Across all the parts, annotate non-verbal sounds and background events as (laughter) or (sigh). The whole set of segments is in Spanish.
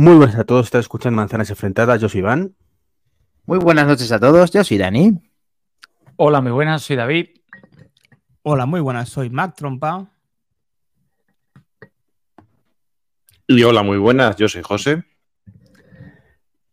Muy buenas a todos, estás escuchando Manzanas Enfrentadas, yo soy Iván. Muy buenas noches a todos, yo soy Dani. Hola, muy buenas, soy David. Hola, muy buenas, soy Mac Trompa. Y hola, muy buenas, yo soy José.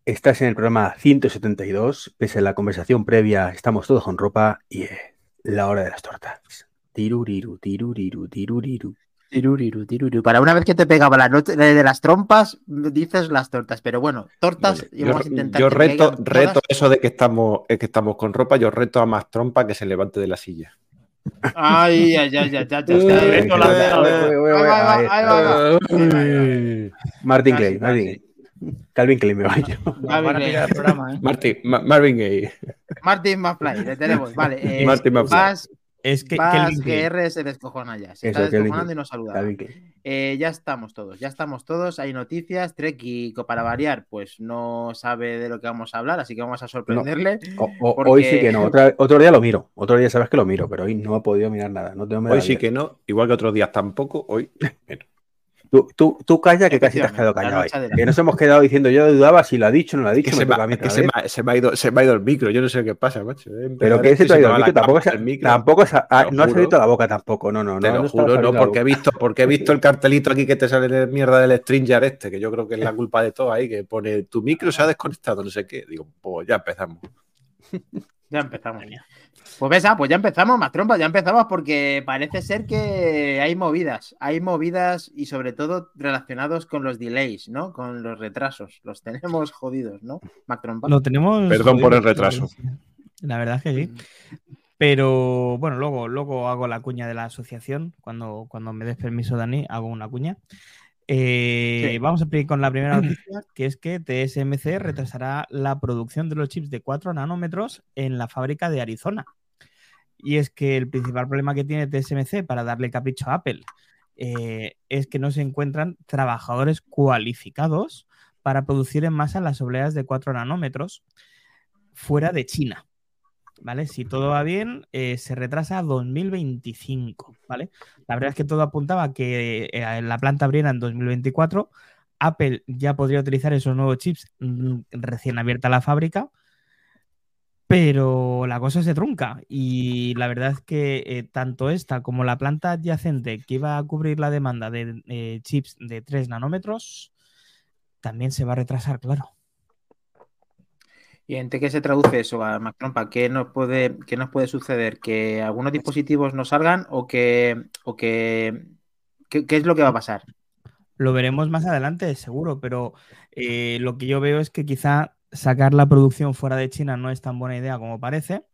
Estás en el programa 172, pese a la conversación previa, estamos todos con ropa y eh, la hora de las tortas. Tiruriru, tiruriru, tiruriru. Tiruriru, tiruriru. Para una vez que te pegaba la noche de las trompas, dices las tortas, pero bueno, tortas y Yo, vamos a intentar. yo reto, reto eso de que estamos, eh, que estamos con ropa, yo reto a más trompa que se levante de la silla. Ay, ay, ay, ay, ay. Martin Clay, Martin. Calvin Klein me va yo. ¿eh? Marvin Gaye. Martin McFly, le tenemos. Vale, eh, Martin McFly. Es que Vas. GR se descojona ya. Se Eso, está descojonando y nos saluda. Eh, ya estamos todos, ya estamos todos. Hay noticias. Treki, para variar, pues no sabe de lo que vamos a hablar, así que vamos a sorprenderle. O- o- Porque- Hoy sí que no, otra- otro día lo miro, otro día sabes que lo miro, pero hoy no he podido mirar nada. No tengo Hoy sí que no, igual que otros días tampoco, hoy. (laughs) Tú, tú, tú calla que casi te has quedado callado. la ahí. Que nos hemos quedado diciendo, yo dudaba si lo ha dicho o no lo ha dicho. Que, se, me, ha- que otra se, vez. me ha, se me ha ido, se me ha ido el micro, yo no sé qué pasa, macho. Pero que ese te ha se ido el micro, tampoco, micro. tampoco ah, Te lo no ha salido juro. la boca tampoco, no, no, Te no. lo no estaba juro, no, porque he visto, porque he visto el cartelito aquí que te sale de mierda del Stringer este, que yo creo que es la (laughs) culpa de todo ahí, que pone tu micro se ha desconectado, no sé qué. Digo, pues ya empezamos. Ya empezamos. Pues ves, ah, pues ya empezamos, más trompas, ya empezamos porque parece ser que hay movidas, hay movidas y sobre todo relacionados con los delays, ¿no? Con los retrasos. Los tenemos jodidos, ¿no? Mac Trompa. Lo tenemos. Perdón por el retraso. La verdad es que sí. Pero bueno, luego, luego hago la cuña de la asociación. Cuando, cuando me des permiso, Dani, hago una cuña. Eh, Sí. Vamos a empezar con la primera (clears throat) noticia, que es que TSMC retrasará la producción de los chips de 4 nanómetros en la fábrica de Arizona. Y es que el principal problema que tiene TSMC para darle capricho a Apple eh, es que no se encuentran trabajadores cualificados para producir en masa las obleas de 4 nanómetros fuera de China. ¿Vale? Si todo va bien, eh, se retrasa a 2025, ¿vale? La verdad es que todo apuntaba a que eh, la planta abriera en 2024. Apple ya podría utilizar esos nuevos chips mm, recién abierta la fábrica, pero la cosa se trunca. Y la verdad es que eh, tanto esta como la planta adyacente que iba a cubrir la demanda de eh, chips de 3 nanómetros también se va a retrasar, claro. ¿Y en qué se traduce eso, a Mac Trompa? ¿Qué nos puede, qué nos puede suceder? ¿Que algunos dispositivos no salgan o que, o que ¿qué, qué es lo que va a pasar? Lo veremos más adelante, seguro, pero eh, lo que yo veo es que quizá sacar la producción fuera de China no es tan buena idea como parece.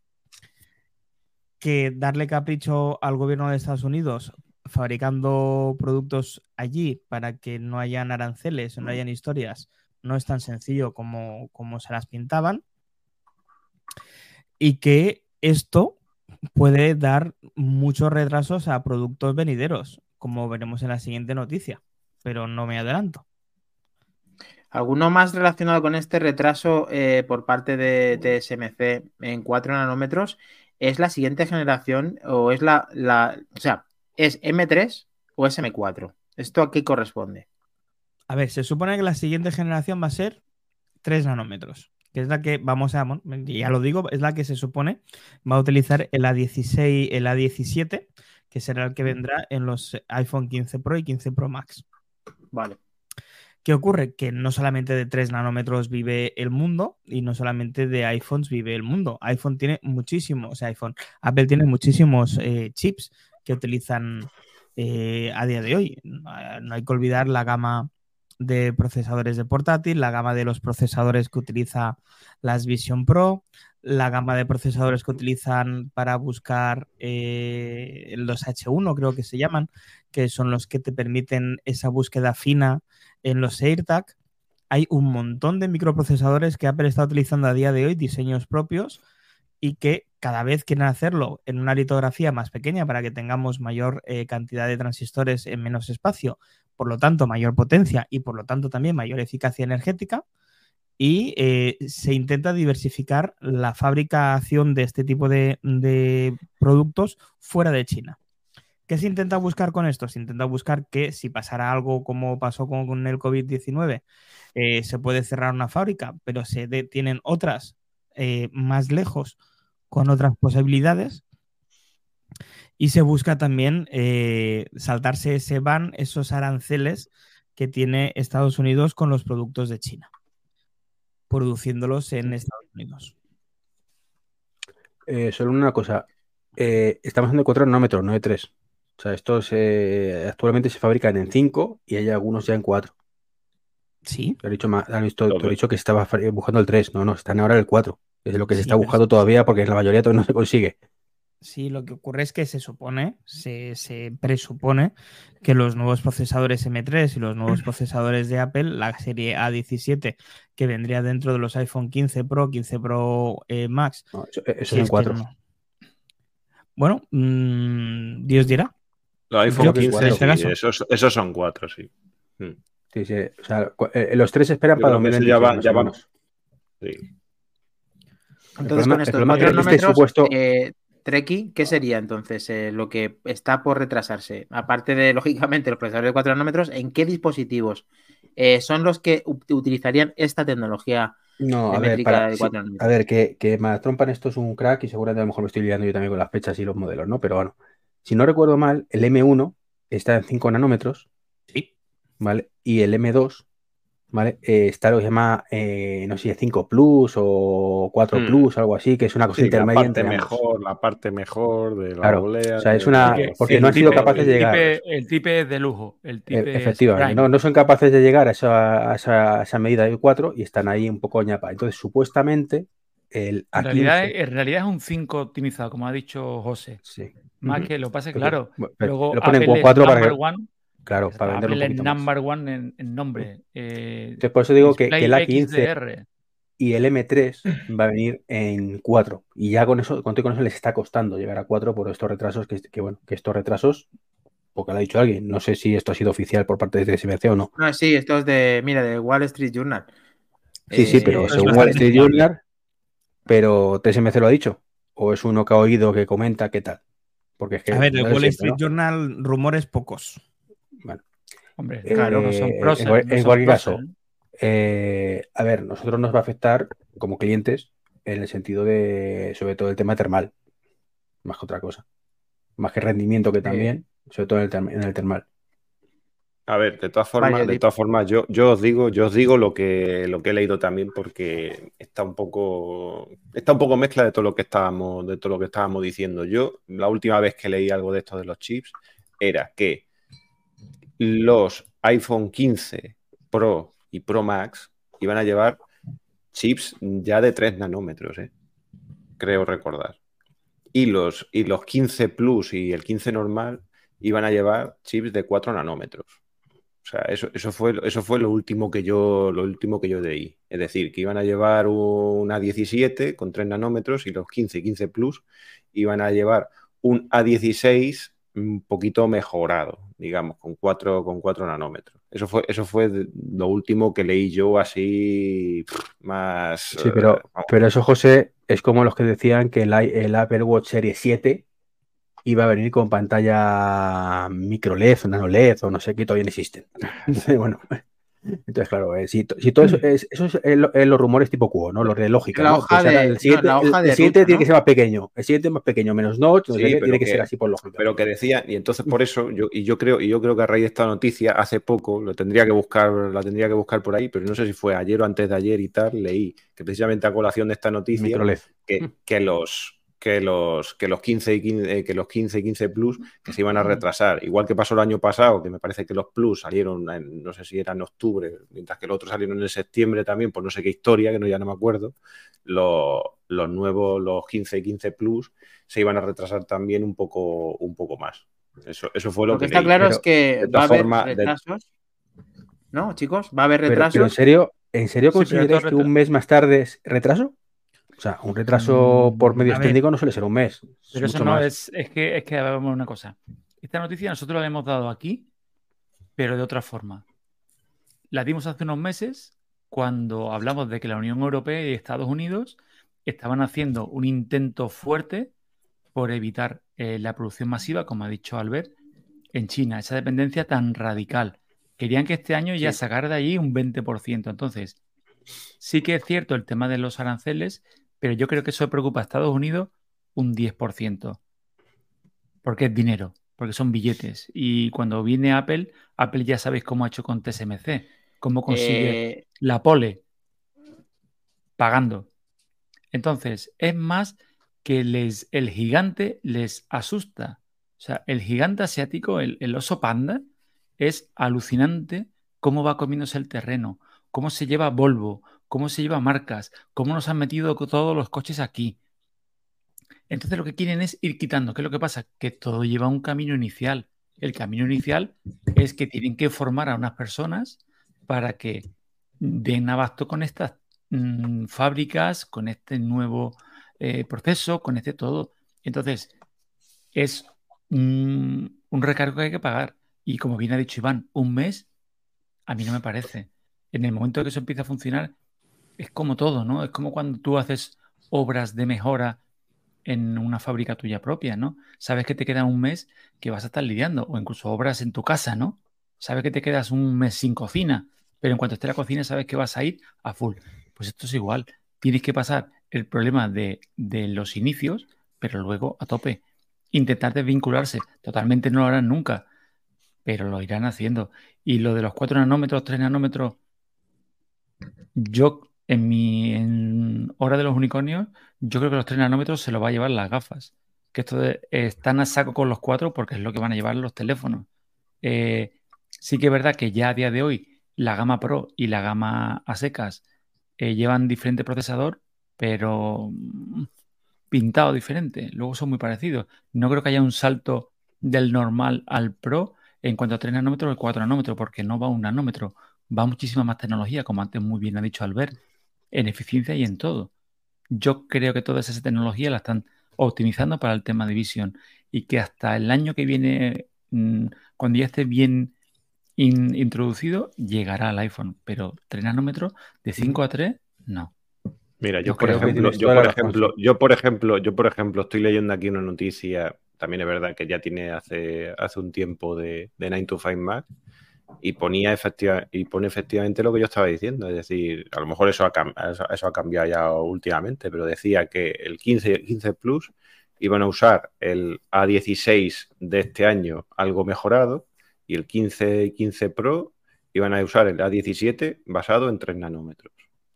Que darle capricho al gobierno de Estados Unidos fabricando productos allí para que no hayan aranceles, no hayan historias, no es tan sencillo como, como se las pintaban. Y que esto puede dar muchos retrasos a productos venideros, como veremos en la siguiente noticia pero no me adelanto. ¿Alguno más relacionado con este retraso eh, por parte de TSMC en 4 nanómetros? ¿Es la siguiente generación o es la, la, o sea, es M3 o es M4? ¿Esto a qué corresponde? A ver, se supone que la siguiente generación va a ser 3 nanómetros, que es la que vamos a, ya lo digo, es la que se supone va a utilizar el A16, el A17, que será el que vendrá en los iPhone 15 Pro y 15 Pro Max. Vale. ¿Qué ocurre? Que no solamente de 3 nanómetros vive el mundo y no solamente de iPhones vive el mundo. iPhone tiene muchísimos, o sea, iPhone, Apple tiene muchísimos eh, chips que utilizan eh, a día de hoy. No, hay que olvidar la gama de procesadores de portátil, la gama de los procesadores que utiliza las Vision Pro, la gama de procesadores que utilizan para buscar eh, los H1, creo que se llaman, que son los que te permiten esa búsqueda fina en los AirTag. Hay un montón de microprocesadores que Apple está utilizando a día de hoy, diseños propios, y que cada vez quieren hacerlo en una litografía más pequeña para que tengamos mayor eh, cantidad de transistores en menos espacio, por lo tanto mayor potencia y por lo tanto también mayor eficacia energética. Y eh, se intenta diversificar la fabricación de este tipo de, de productos fuera de China. ¿Qué ¿Qué se intenta buscar con esto? Se intenta buscar que si pasara algo como pasó con el COVID-19, eh, se puede cerrar una fábrica, pero se tienen otras eh, más lejos con otras posibilidades. Y se busca también eh, saltarse ese ban, esos aranceles que tiene Estados Unidos con los productos de China, produciéndolos en Estados Unidos. solo una cosa, estamos haciendo 4 nanómetros, no de 3. O sea, estos actualmente se fabrican en 5 y hay algunos ya en 4. Sí. Te he dicho, he dicho que estaba buscando el 3. No, no, están ahora el 4. Es lo que se está buscando todavía porque en la mayoría todavía no se consigue. Sí, lo que ocurre es que se supone, se, presupone que los nuevos procesadores M3 y los nuevos (clears throat) procesadores de Apple, la serie A17, que vendría dentro de los iPhone 15 Pro, 15 Pro eh, Max. eso, es en 4. Bueno, mm, Dios dirá. Los iPhone 15, este esos, son 4, sí. Mm. Sí, sí. O sea, eh, los tres esperan para 2020. Ya, ya vamos. Sí. Entonces, con estos cuatro este supuesto... eh, Treki, ¿qué sería entonces eh, lo que está por retrasarse? Aparte de, (laughs) lógicamente, los procesadores de 4 nanómetros, ¿en qué dispositivos eh, son los que utilizarían esta tecnología no, a ver, de 4 nanómetros? A ver, que, que Trompan esto es un crack y seguramente a lo mejor me estoy liando yo también con las fechas y los modelos, ¿no? Pero bueno, si no recuerdo mal, el M1 está en 5 nanómetros. Sí. ¿Vale? Y el M2 ¿vale? Eh, está lo que se llama, eh, no sé, 5 Plus o 4 hmm. Plus, algo así, que es una cosa intermedia. La parte mejor, la parte mejor de la claro, O sea, es una. Porque, no han sido capaces de llegar. el tipe es de lujo. El tipe e, Efectivamente, no, no, son capaces de llegar a esa, a esa, medida de 4 y están ahí un poco ñapa. Entonces, supuestamente. El en, realidad, en realidad es un 5 optimizado, como ha dicho José. Sí. Más que lo pasa, claro. Luego, lo ponen con 4 para que. Claro, para venderlo el number one en, nombre. Eh, por eso digo que, el A15 y el M3 va a venir en 4. Y ya con eso, con, con eso les está costando llegar a 4 por estos retrasos, que, bueno, que estos retrasos, porque lo ha dicho alguien, no sé si esto ha sido oficial por parte de TSMC o no. No, sí, esto es de, mira, de Wall Street Journal. Sí, sí, pero eh, según Wall Street Journal, pero TSMC lo ha dicho. O es uno que ha oído que comenta qué tal. Porque es que a ver, de Wall Street Journal, rumores pocos. Bueno. Hombre, claro, no son pros. En, cualquier caso, eh, a ver, nosotros nos va a afectar como clientes en el sentido de, sobre todo, el tema termal, más que otra cosa. Más que rendimiento que también, sobre todo en el, termal. A ver, de todas formas, de todas formas, yo, yo os digo, yo os digo lo que, lo que he leído también, porque está un poco, está un poco mezcla de todo lo que estábamos, de todo lo que estábamos diciendo. Yo, la última vez que leí algo de esto de los chips, era que los iPhone 15 Pro y Pro Max iban a llevar chips ya de 3 nanómetros, ¿eh? creo recordar. Y los, y los 15 Plus y el 15 normal iban a llevar chips de 4 nanómetros. O sea, eso, eso, fue, eso fue lo último que yo lo último que yo leí. Es decir, que iban a llevar un A17 con 3 nanómetros y los 15 y 15 Plus iban a llevar un A16 un poquito mejorado, digamos, con 4 con cuatro nanómetros. Eso fue, eso fue lo último que leí yo así más. Sí, pero, eh, pero eso, José, es como los que decían que el, el Apple Watch Series 7 iba a venir con pantalla micro LED o nano LED o no sé qué, todavía no existen. (laughs) bueno, entonces, claro, eh, si, todo eso, es, eso es, los rumores tipo Q, ¿no? Los de lógica. La hoja de, el siguiente, tiene que ser más pequeño. El siguiente más pequeño, menos notch, tiene que, ser así por lógica. Pero que decía, y entonces por eso, yo, y yo creo, y yo creo que a raíz de esta noticia, hace poco, lo tendría que buscar, la tendría que buscar por ahí, pero no sé si fue ayer o antes de ayer y tal, leí que precisamente a colación de esta noticia, que, que los que los, que los 15 y 15, eh, que los 15 y 15 Plus que se iban a retrasar. Igual que pasó el año pasado, que me parece que los Plus salieron, en, no sé si era en octubre, mientras que los otros salieron en septiembre también, por no sé qué historia, que no ya no me acuerdo. Los, los nuevos, los 15 y 15 Plus, se iban a retrasar también un poco, un poco más. Eso, eso fue lo, que. Está claro es que va a haber retrasos. ¿No, chicos? ¿Va a haber retrasos? Pero, en serio, ¿en serio consideras que un mes más tarde es retraso? O sea, un retraso mm, por medios técnicos no suele ser un mes. Pero eso no es, es que es que una cosa. Esta noticia nosotros la hemos dado aquí, pero de otra forma. La dimos hace unos meses cuando hablamos de que la Unión Europea y Estados Unidos estaban haciendo un intento fuerte por evitar eh, la producción masiva, como ha dicho Albert, en China, esa dependencia tan radical. Querían que este año ya sacara de ahí un 20%. Entonces, sí que es cierto el tema de los aranceles, pero yo creo que eso preocupa a Estados Unidos un 10%. Porque es dinero, porque son billetes. Y cuando viene Apple, Apple ya sabéis cómo ha hecho con TSMC, cómo consigue Eh, la pole pagando. Entonces, es más que les, el gigante les asusta. O sea, el gigante asiático, el, el oso panda, es alucinante cómo va comiéndose el terreno, cómo se lleva Volvo, cómo se lleva marcas, cómo nos han metido todos los coches aquí. Entonces lo que quieren es ir quitando. ¿Qué es lo que pasa? Que todo lleva un camino inicial. El camino inicial es que tienen que formar a unas personas para que den abasto con estas mm, fábricas, con este nuevo eh, proceso, con este todo. Entonces, es mm, un recargo que hay que pagar. Y como bien ha dicho Iván, un mes a mí no me parece. En el momento que eso empieza a funcionar, es como todo, ¿no? Es como cuando tú haces obras de mejora en una fábrica tuya propia, ¿no? Sabes que te queda un mes que vas a estar lidiando, o incluso obras en tu casa, ¿no? Sabes que te quedas un mes sin cocina, pero en cuanto esté la cocina sabes que vas a ir a full. Pues esto es igual. Tienes que pasar el problema de, de los inicios, pero luego a tope. Intentar desvincularse. Totalmente no lo harán nunca, pero lo irán haciendo. Y lo de los 4 nanómetros, 3 nanómetros, yo en mi hora de los unicornios, yo creo que los 3 nanómetros se lo va a llevar las gafas. Que esto de- están a saco con los 4 porque es lo que van a llevar los teléfonos. Eh, sí que es verdad que ya a día de hoy la gama Pro y la gama a secas eh, llevan diferente procesador, pero mm, pintado diferente. Luego son muy parecidos. No creo que haya un salto del normal al Pro en cuanto a 3 nanómetros o 4 nanómetros, porque no va un nanómetro, va muchísima más tecnología, como antes muy bien ha dicho Albert, en eficiencia y en todo. Yo creo que toda esa tecnología la están optimizando para el tema de visión y que hasta el año que viene, mm, cuando ya esté bien in- introducido, llegará al iPhone, pero 3 nanómetros de 5 a 3, no. Mira, yo, Yo por ejemplo, yo por ejemplo, yo por ejemplo, yo por ejemplo, estoy leyendo aquí una noticia, también es verdad que ya tiene hace, hace un tiempo de, de 9 to 5 Mac, y ponía efectiva, y pone efectivamente lo que yo estaba diciendo. Es decir, a lo mejor eso ha, eso, eso ha cambiado ya últimamente, pero decía que el 15 y el 15 Plus iban a usar el A16 de este año algo mejorado y el 15 y 15 Pro iban a usar el A17 basado en 3 nanómetros.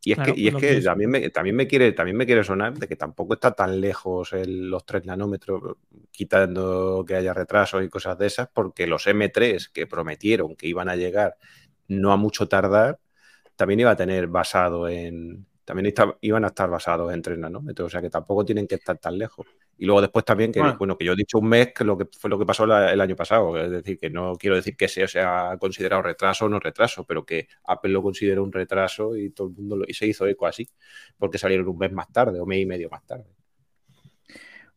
Y es Claro, que, y es lo que que es- también, me, también, me quiere, también me quiere sonar de que tampoco está tan lejos el- los 3 nanómetros, quitando que haya retrasos y cosas de esas, porque los M3 que prometieron que iban a llegar no a mucho tardar, también iba a tener basado en. También está- iban a estar basados en 3 nanómetros, o sea que tampoco tienen que estar tan lejos. Y luego después también que, Bueno. bueno, que yo he dicho un mes, que lo que fue lo que pasó la- el año pasado. Es decir, que no quiero decir que sea, sea considerado retraso o no retraso, pero que Apple lo consideró un retraso y todo el mundo lo, y se hizo eco así, porque salieron un mes más tarde o mes y medio más tarde.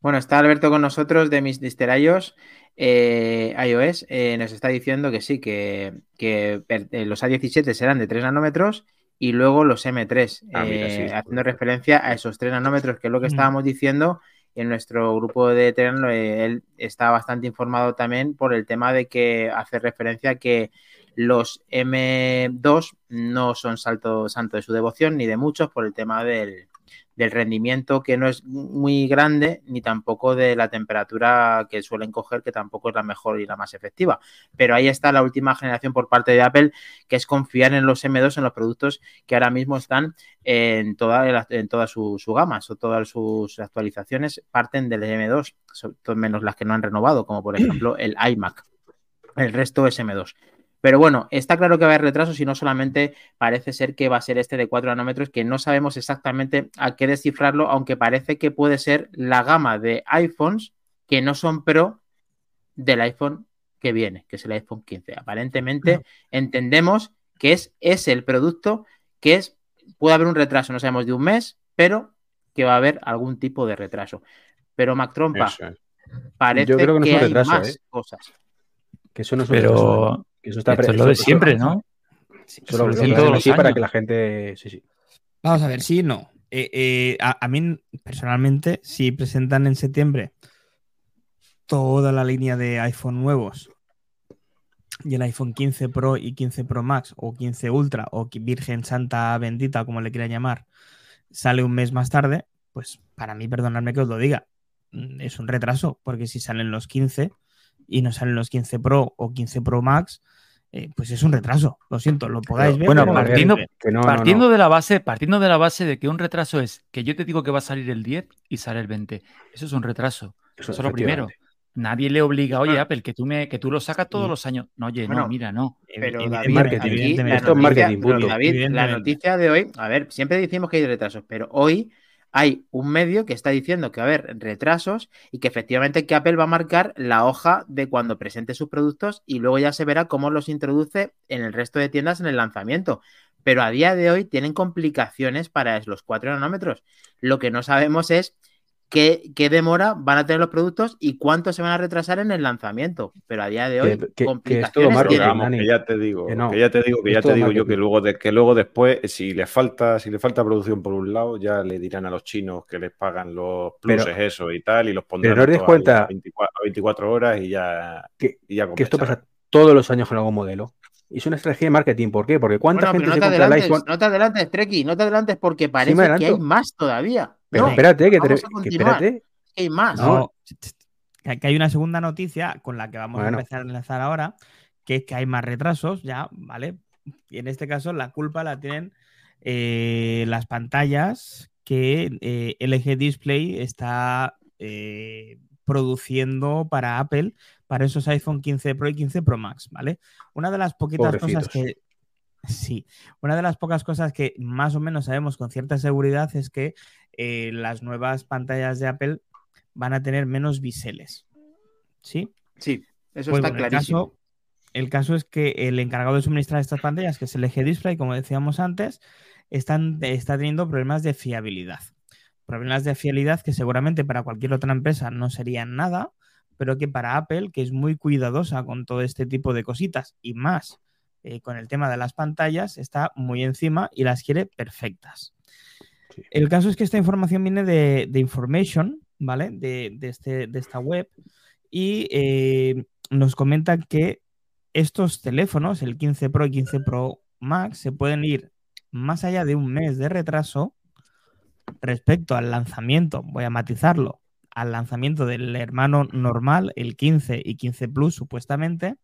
Bueno, está Alberto con nosotros de mis disterayos eh, iOS. eh, nos está diciendo que sí, que, que eh, los A17 serán de 3 nanómetros y luego los M3, Ah, mira, eh, haciendo referencia a esos 3 nanómetros, que es lo que Mm. estábamos diciendo. En nuestro grupo de Telegram, eh, él está bastante informado también por el tema de que hace referencia a que los M2 no son salto, santo de su devoción ni de muchos por el tema del, del rendimiento que no es muy grande, ni tampoco de la temperatura que suelen coger, que tampoco es la mejor y la más efectiva. Pero ahí está la última generación por parte de Apple, que es confiar en los M2, en los productos que ahora mismo están en toda, en toda su, gama, todas sus actualizaciones parten del M2, so- menos las que no han renovado, como por ejemplo el iMac. El resto es M2. Pero bueno, está claro que va a haber retrasos y no solamente parece ser que va a ser este de 4 nanómetros, que no sabemos exactamente a qué descifrarlo, aunque parece que puede ser la gama de iPhones que no son Pro del iPhone que viene, que es el iPhone 15. Aparentemente entendemos que es, es el producto que es, puede haber un retraso, no sabemos de un mes, pero que va a haber algún tipo de retraso. Pero Mac Trompa, es. parece Yo creo que no es un hay retraso, más ¿eh? cosas. Que eso no es un retraso, Pero ¿eh? Que eso está esto es lo de siempre, ¿no? Solo Eso lo todos los para que la gente. Sí, sí. Vamos a ver, sí y no. Eh, eh, a, a mí, personalmente, si presentan en septiembre toda la línea de iPhone nuevos y el iPhone 15 Pro y 15 Pro Max o 15 Ultra o Virgen Santa Bendita, como le quieran llamar, sale un mes más tarde, pues para mí, perdonadme que os lo diga, mm, es un retraso, porque si salen los 15 y no salen los 15 Pro o 15 Pro Max, eh, pues es un retraso. Lo siento, lo podáis ver. Bueno, partiendo, partiendo de la base, partiendo de la base de que un retraso es que yo te digo que va a salir el 10 y sale el 20. Eso es un retraso. Eso, es lo primero. Nadie le obliga, oye, Apple, que tú me, que tú lo sacas todos los años. No, oye, no, mira, no. Pero David, marketing, esto es marketing. David, la noticia de hoy, a ver, siempre decimos que hay retrasos, pero hoy hay un medio que está diciendo que va a haber retrasos y que efectivamente que Apple va a marcar la hoja de cuando presente sus productos y luego ya se verá cómo los introduce en el resto de tiendas en el lanzamiento. Pero a día de hoy tienen complicaciones para los 4 nanómetros. Lo que no sabemos es qué, demora van a tener los productos y cuánto se van a retrasar en el lanzamiento. Pero a día de hoy, que, que, es todo que ya te digo, que, ya te digo, que ya te digo yo que luego, de, que luego después, si le falta, si le falta producción por un lado, ya le dirán a los chinos que les pagan los pluses eso y tal, y los pondrán pero no cuenta, a, 24, horas y ya. Que, que esto pasa todos los años con algún modelo. Y es una estrategia de marketing. ¿Por qué? Porque cuánta gente no se compra el iPhone. No te adelantes, Treki, no te adelantes porque parece que hay más todavía. Pero espérate, que, que espérate. hay más. que hay una segunda noticia con la que vamos a empezar a enlazar ahora, que es que hay más retrasos, ya, ¿vale? Y en este caso la culpa la tienen eh, las pantallas que eh, LG Display está eh, produciendo para Apple para esos iPhone 15 Pro y 15 Pro Max, ¿vale? Una de las poquitas cosas que Sí, una de las pocas cosas que más o menos sabemos con cierta seguridad es que eh, las nuevas pantallas de Apple van a tener menos biseles. ¿Sí? Sí, eso pues está clarísimo. El caso, es que el encargado de suministrar estas pantallas, que es el LG Display, como decíamos antes, están, está teniendo problemas de fiabilidad. Problemas de fiabilidad que seguramente para cualquier otra empresa no serían nada, pero que para Apple, que es muy cuidadosa con todo este tipo de cositas y más eh, con el tema de las pantallas, está muy encima y las quiere perfectas. El caso es que esta información viene de, Information, ¿vale? De, este, de, esta web y eh, nos comentan que estos teléfonos, el 15 Pro y 15 Pro Max, se pueden ir más allá de un mes de retraso respecto al lanzamiento, voy a matizarlo, al lanzamiento del hermano normal, el 15 y 15 Plus supuestamente,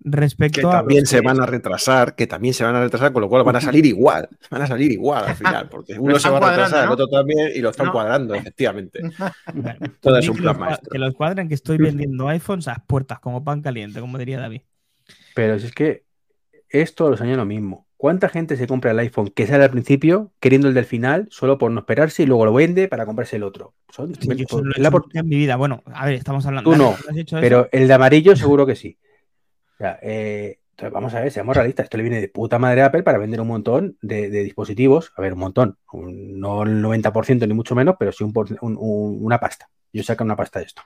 respecto que también se van a retrasar, que también se van a retrasar, con lo cual van a salir igual, van a salir igual al (laughs) final, porque uno se va a retrasar, el otro también, y lo están cuadrando, efectivamente. (laughs) Todo es un plan maestro. Que los cuadren que estoy vendiendo iPhones a las puertas, como pan caliente, como diría David. Pero es que es todos los años lo mismo. ¿Cuánta gente se compra el iPhone que sale al principio queriendo el del final solo por no esperarse y luego lo vende para comprarse el otro? Son, la en mi vida. Bueno, a ver, estamos hablando. Tú no, pero el de amarillo seguro que sí. Eh, entonces, vamos a ver, seamos realistas. Esto le viene de puta madre a Apple para vender un montón de, dispositivos. A ver, un montón. no el 90% ni mucho menos, pero sí una pasta. Yo saco una pasta de esto.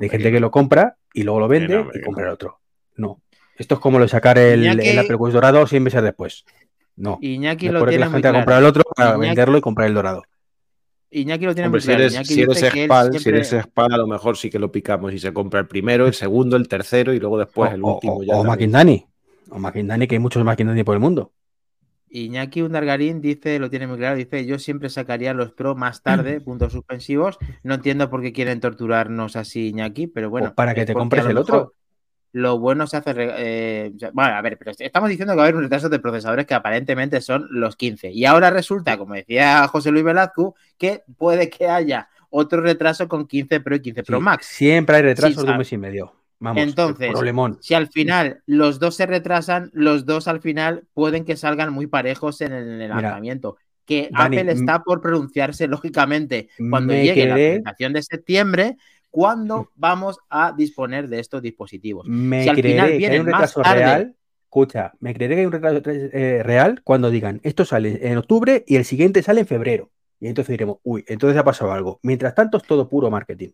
Hay gente que lo compra y luego lo vende y compra el otro. No. Esto es como lo de sacar el, Apple Watch dorado 100 meses después. No. Iñaki lo tiene la gente a comprar el otro para venderlo y comprar el dorado. Iñaki lo tiene muy claro. Si eres, si eres a lo mejor sí que lo picamos y se compra el primero, el segundo, el tercero y luego después el último. O, ya o Maquindani. O que hay muchos Maquindani por el mundo. Iñaki Undargarín dice, lo tiene muy claro, dice, yo siempre sacaría los Pro más tarde, (clears throat) puntos suspensivos. No entiendo por qué quieren torturarnos así, Iñaki, pero bueno. para que te compres el otro lo bueno se hace. Eh, bueno, a ver, pero estamos diciendo que va a haber un retraso de procesadores que aparentemente son los 15. Y ahora resulta, como decía José Luis Velazco, que puede que haya otro retraso con 15 Pro y 15 Pro Max. Siempre hay retrasos de un mes y medio. Vamos, Entonces, si al final los dos se retrasan, los dos al final pueden que salgan muy parejos en el, lanzamiento. Que Apple está por pronunciarse, lógicamente, cuando llegue la presentación de septiembre, ¿Cuándo vamos a disponer de estos dispositivos? Me si al final que hay un retraso real. Escucha, me creeré que hay un retraso eh, real cuando digan esto sale en octubre y el siguiente sale en febrero. Y entonces diremos, uy, entonces ha pasado algo. Mientras tanto es todo puro marketing.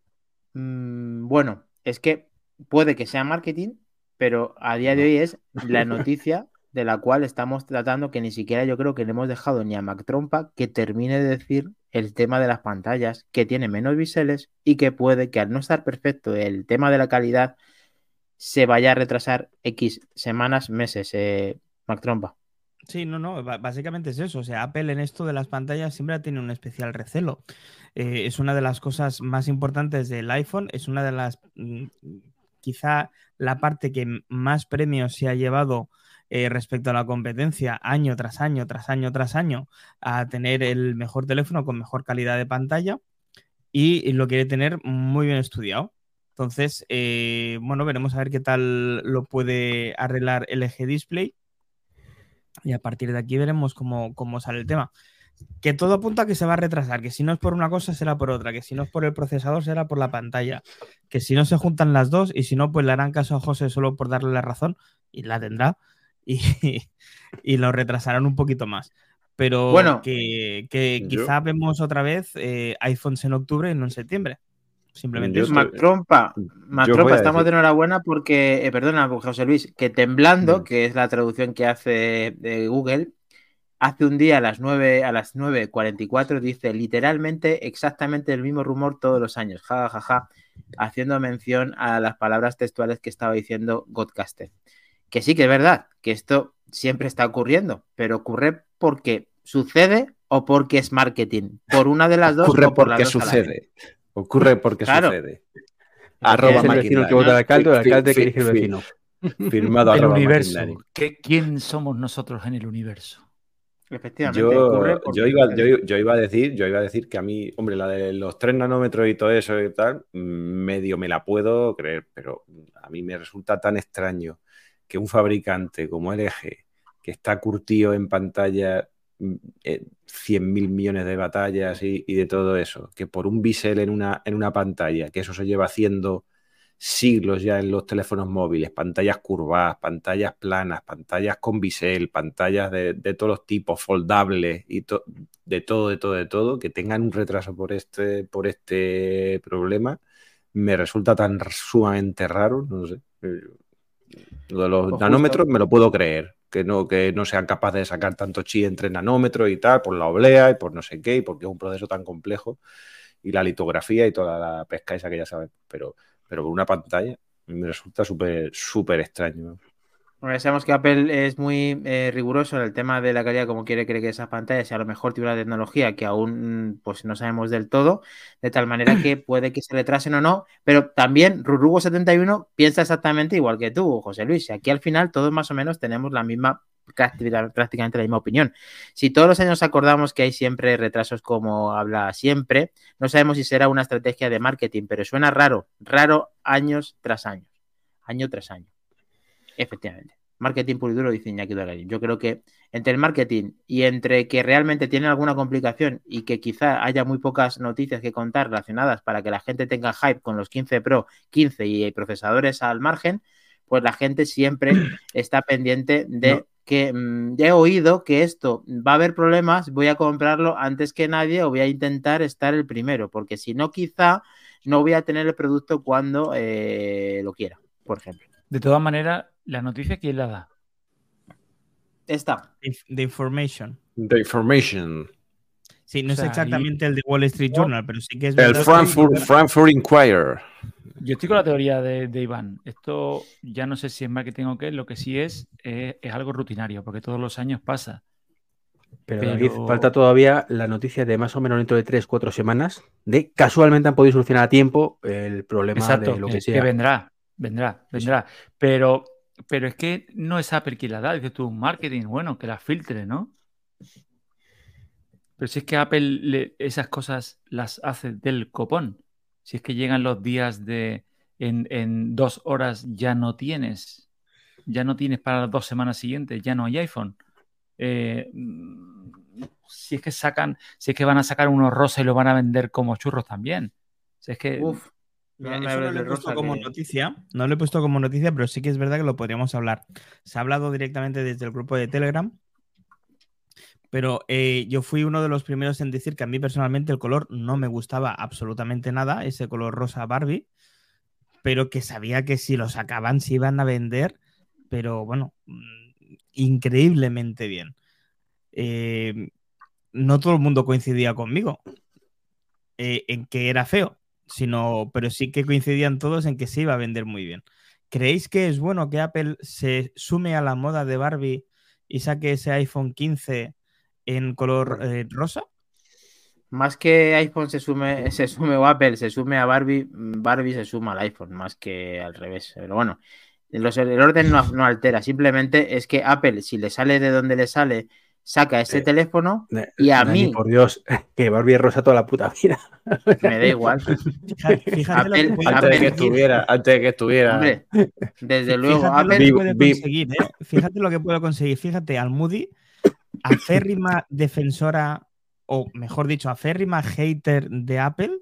Mm, bueno, es que puede que sea marketing, pero a día de hoy es la (laughs) noticia de la cual estamos tratando que ni siquiera yo creo que le hemos dejado ni a Mac Trompa que termine de decir el tema de las pantallas, que tiene menos biseles y que puede que al no estar perfecto el tema de la calidad, se vaya a retrasar X semanas, meses, eh, Mac Trompa. Sí, no, no, básicamente es eso. O sea, Apple en esto de las pantallas siempre tenido un especial recelo. Eh, es una de las cosas más importantes del iPhone, es una de las, mm, quizá la parte que más premios se ha llevado eh, respecto a la competencia año tras año, tras año, tras año, a tener el mejor teléfono con mejor calidad de pantalla y lo quiere tener muy bien estudiado. Entonces, eh, bueno, veremos a ver qué tal lo puede arreglar LG Display. Y a partir de aquí veremos cómo, cómo sale el tema. Que todo apunta a que se va a retrasar, que si no es por una cosa será por otra, que si no es por el procesador será por la pantalla, que si no se juntan las dos y si no, pues le harán caso a José solo por darle la razón y la tendrá y, (laughs) y lo retrasarán un poquito más. Pero bueno, que, quizá vemos otra vez eh, iPhones en octubre y no en septiembre. Simplemente eso. Trompa, estamos de enhorabuena porque, eh, perdona, José Luis, que temblando, mm. que es la traducción que hace de Google, hace un día a las 9 a las 9.44 dice literalmente exactamente el mismo rumor todos los años, ja, ja, ja, haciendo mención a las palabras textuales que estaba diciendo Godcaster. Que sí que es verdad, que esto siempre está ocurriendo, pero ocurre porque sucede o porque es marketing. Por una de las dos. Ocurre o por porque sucede. Ocurre porque sucede. Arroba el vecino que vota al alcalde, el alcalde que elige el vecino. Firmado (laughs) el universo. ¿Quién somos nosotros en el universo? Efectivamente. Yo, iba, yo, iba, a decir, yo iba a decir que a mí, hombre, la de los 3 nanómetros y todo eso y tal, medio me la puedo creer, pero a mí me resulta tan extraño que un fabricante como LG, que está curtido en pantalla 100 mm, mil millones de batallas y, de todo eso, que por un bisel en una, en una pantalla, que eso se lleva haciendo siglos ya en los teléfonos móviles, pantallas curvadas, pantallas planas, pantallas con bisel, pantallas de, todos los tipos, foldables y de todo, de todo, de todo, que tengan un retraso por este, por este problema, me resulta tan sumamente raro, no sé. Lo de los pues nanómetros me lo puedo creer, que no, que no sean capaces de sacar tanto chi entre nanómetros y tal, por la oblea y por no sé qué, y porque es un proceso tan complejo, y la litografía y toda la pesca esa que ya saben, pero, pero por una pantalla me resulta súper, súper extraño. Bueno, sabemos que Apple es muy eh, riguroso en el tema de la calidad, como quiere, cree que esas pantallas, y a lo mejor tiene una tecnología que aún pues no sabemos del todo, de tal manera que (clears throat) puede que se retrasen o no, pero también Rurugo71 piensa exactamente igual que tú, José Luis, y aquí al final todos más o menos tenemos la misma prácticamente la misma opinión. Si todos los años acordamos que hay siempre retrasos como habla siempre, no sabemos si será una estrategia de marketing, pero suena raro, raro años tras años, año tras año. Efectivamente. Marketing puro y duro, dice Iñaki Yo creo que entre el marketing y entre que realmente tiene alguna complicación y que quizá haya muy pocas noticias que contar relacionadas para que la gente tenga hype con los 15 Pro, 15 y procesadores al margen, pues la gente siempre (clears throat) está pendiente de que mm, he oído que esto va a haber problemas, voy a comprarlo antes que nadie o voy a intentar estar el primero, porque si no, quizá no voy a tener el producto cuando eh, lo quiera, por ejemplo. De todas maneras, la noticia, ¿quién la da? Esta. The Information. The Information. Sí, no es exactamente el de Wall Street Journal, pero sí que es... El Frankfurt, Frankfurt Inquirer. Yo estoy con la teoría de, Iván. Esto ya no sé si es marketing o qué, lo que sí es, es, algo rutinario, porque todos los años pasa. Pero, falta todavía la noticia de más o menos dentro de 3, 4 semanas de casualmente han podido solucionar a tiempo el problema de lo que, sea. Que vendrá, vendrá, vendrá. Pero pero es que no es Apple quien la da, dices tú, marketing, bueno, que la filtre, ¿no? Pero si es que Apple esas cosas las hace del copón. Si es que llegan los días de en, dos horas ya no tienes, ya no tienes para las dos semanas siguientes, ya no hay iPhone. Eh, si es que sacan, si es que van a sacar unos rosas y lo van a vender como churros también. Si es que no, lo he puesto como noticia, no lo he puesto como noticia, pero sí que es verdad que lo podríamos hablar. Se ha hablado directamente desde el grupo de Telegram, pero eh, yo fui uno de los primeros en decir que a mí personalmente el color no me gustaba absolutamente nada, ese color rosa Barbie, pero que sabía que si lo sacaban se iban a vender, pero bueno, mm, increíblemente bien. Eh, no todo el mundo coincidía conmigo eh, en que era feo sino, pero sí que coincidían todos en que se iba a vender muy bien. ¿creéis que es bueno que Apple se sume a la moda de Barbie y saque ese iPhone 15 en color eh, rosa? Más que iPhone se sume, (laughs) se sume o Apple se sume a Barbie, Barbie se suma al iPhone, más que al revés. Pero bueno, el orden no, no altera, simplemente es que Apple, si le sale de donde le sale saca ese teléfono y a mí. Por Dios, (laughs) que Barbie es rosa toda la puta vida. (laughs) Me da igual. Fíjate, antes, de que estuviera, antes de que estuviera. desde luego, Fíjate lo que puede conseguir, ¿eh? Fíjate lo que puedo conseguir. Fíjate, al Moody, aférrima (laughs) defensora, o mejor dicho, aférrima hater de Apple,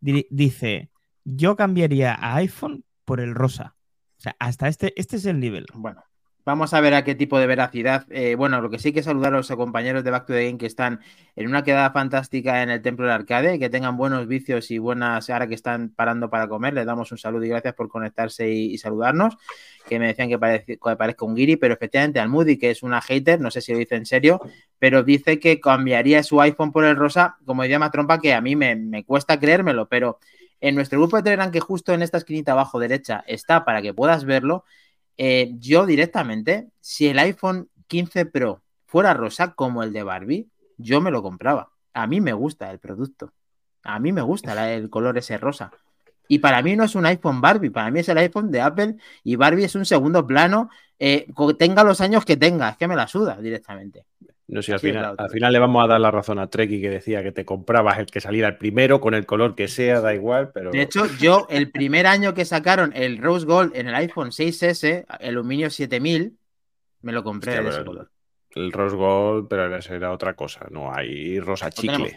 dice: Yo cambiaría a iPhone por el rosa. O sea, hasta este, este es el nivel. Bueno, Vamos a ver a qué tipo de veracidad. Eh, bueno, lo que sí que saludar a los compañeros de Back to the Game que están en una quedada fantástica en el Templo del Arcade, que tengan buenos vicios y buenas, ahora que están parando para comer, les damos un saludo y gracias por conectarse y, saludarnos. Que me decían que, parece, parezca un guiri, pero efectivamente al Moody, que es una hater, no sé si lo dice en serio, pero dice que cambiaría su iPhone por el rosa, como decía más trompa, que a mí me, me cuesta creérmelo, pero en nuestro grupo de Telegram, que justo en esta esquinita abajo derecha está para que puedas verlo, eh, yo directamente, si el iPhone 15 Pro fuera rosa como el de Barbie, yo me lo compraba. A mí me gusta el producto. A mí me gusta el color ese rosa. Y para mí no es un iPhone Barbie, para mí es el iPhone de Apple y Barbie es un segundo plano, eh, tenga los años que tenga, es que me la suda directamente. No sé, al final, al final, le vamos a dar la razón a Treki que decía que te comprabas el que saliera el primero con el color que sea, da igual, pero. De hecho, yo el primer año que sacaron el Rose Gold en el iPhone 6S, el Aluminio 7000, me lo compré de ese color. El Rose Gold, pero era otra cosa, no hay rosa chicle.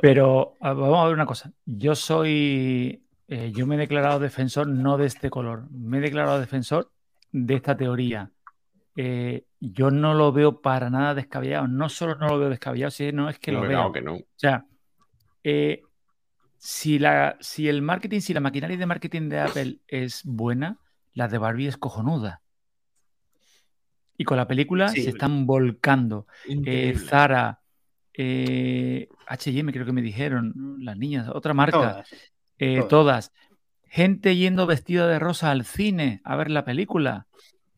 pero vamos a ver una cosa. Yo soy. Eh, yo me he declarado defensor no de este color, me he declarado defensor de esta teoría eh, yo no lo veo para nada descabellado. No solo no lo veo descabellado, sino es que lo veo. Que no. O sea, eh, si, la, si el marketing, si la maquinaria de marketing de Apple es buena, la de Barbie es cojonuda. Y con la película se están volcando. Eh, Zara, HM, creo que me dijeron, las niñas, otra marca, todas. Gente yendo vestida de rosa al cine a ver la película.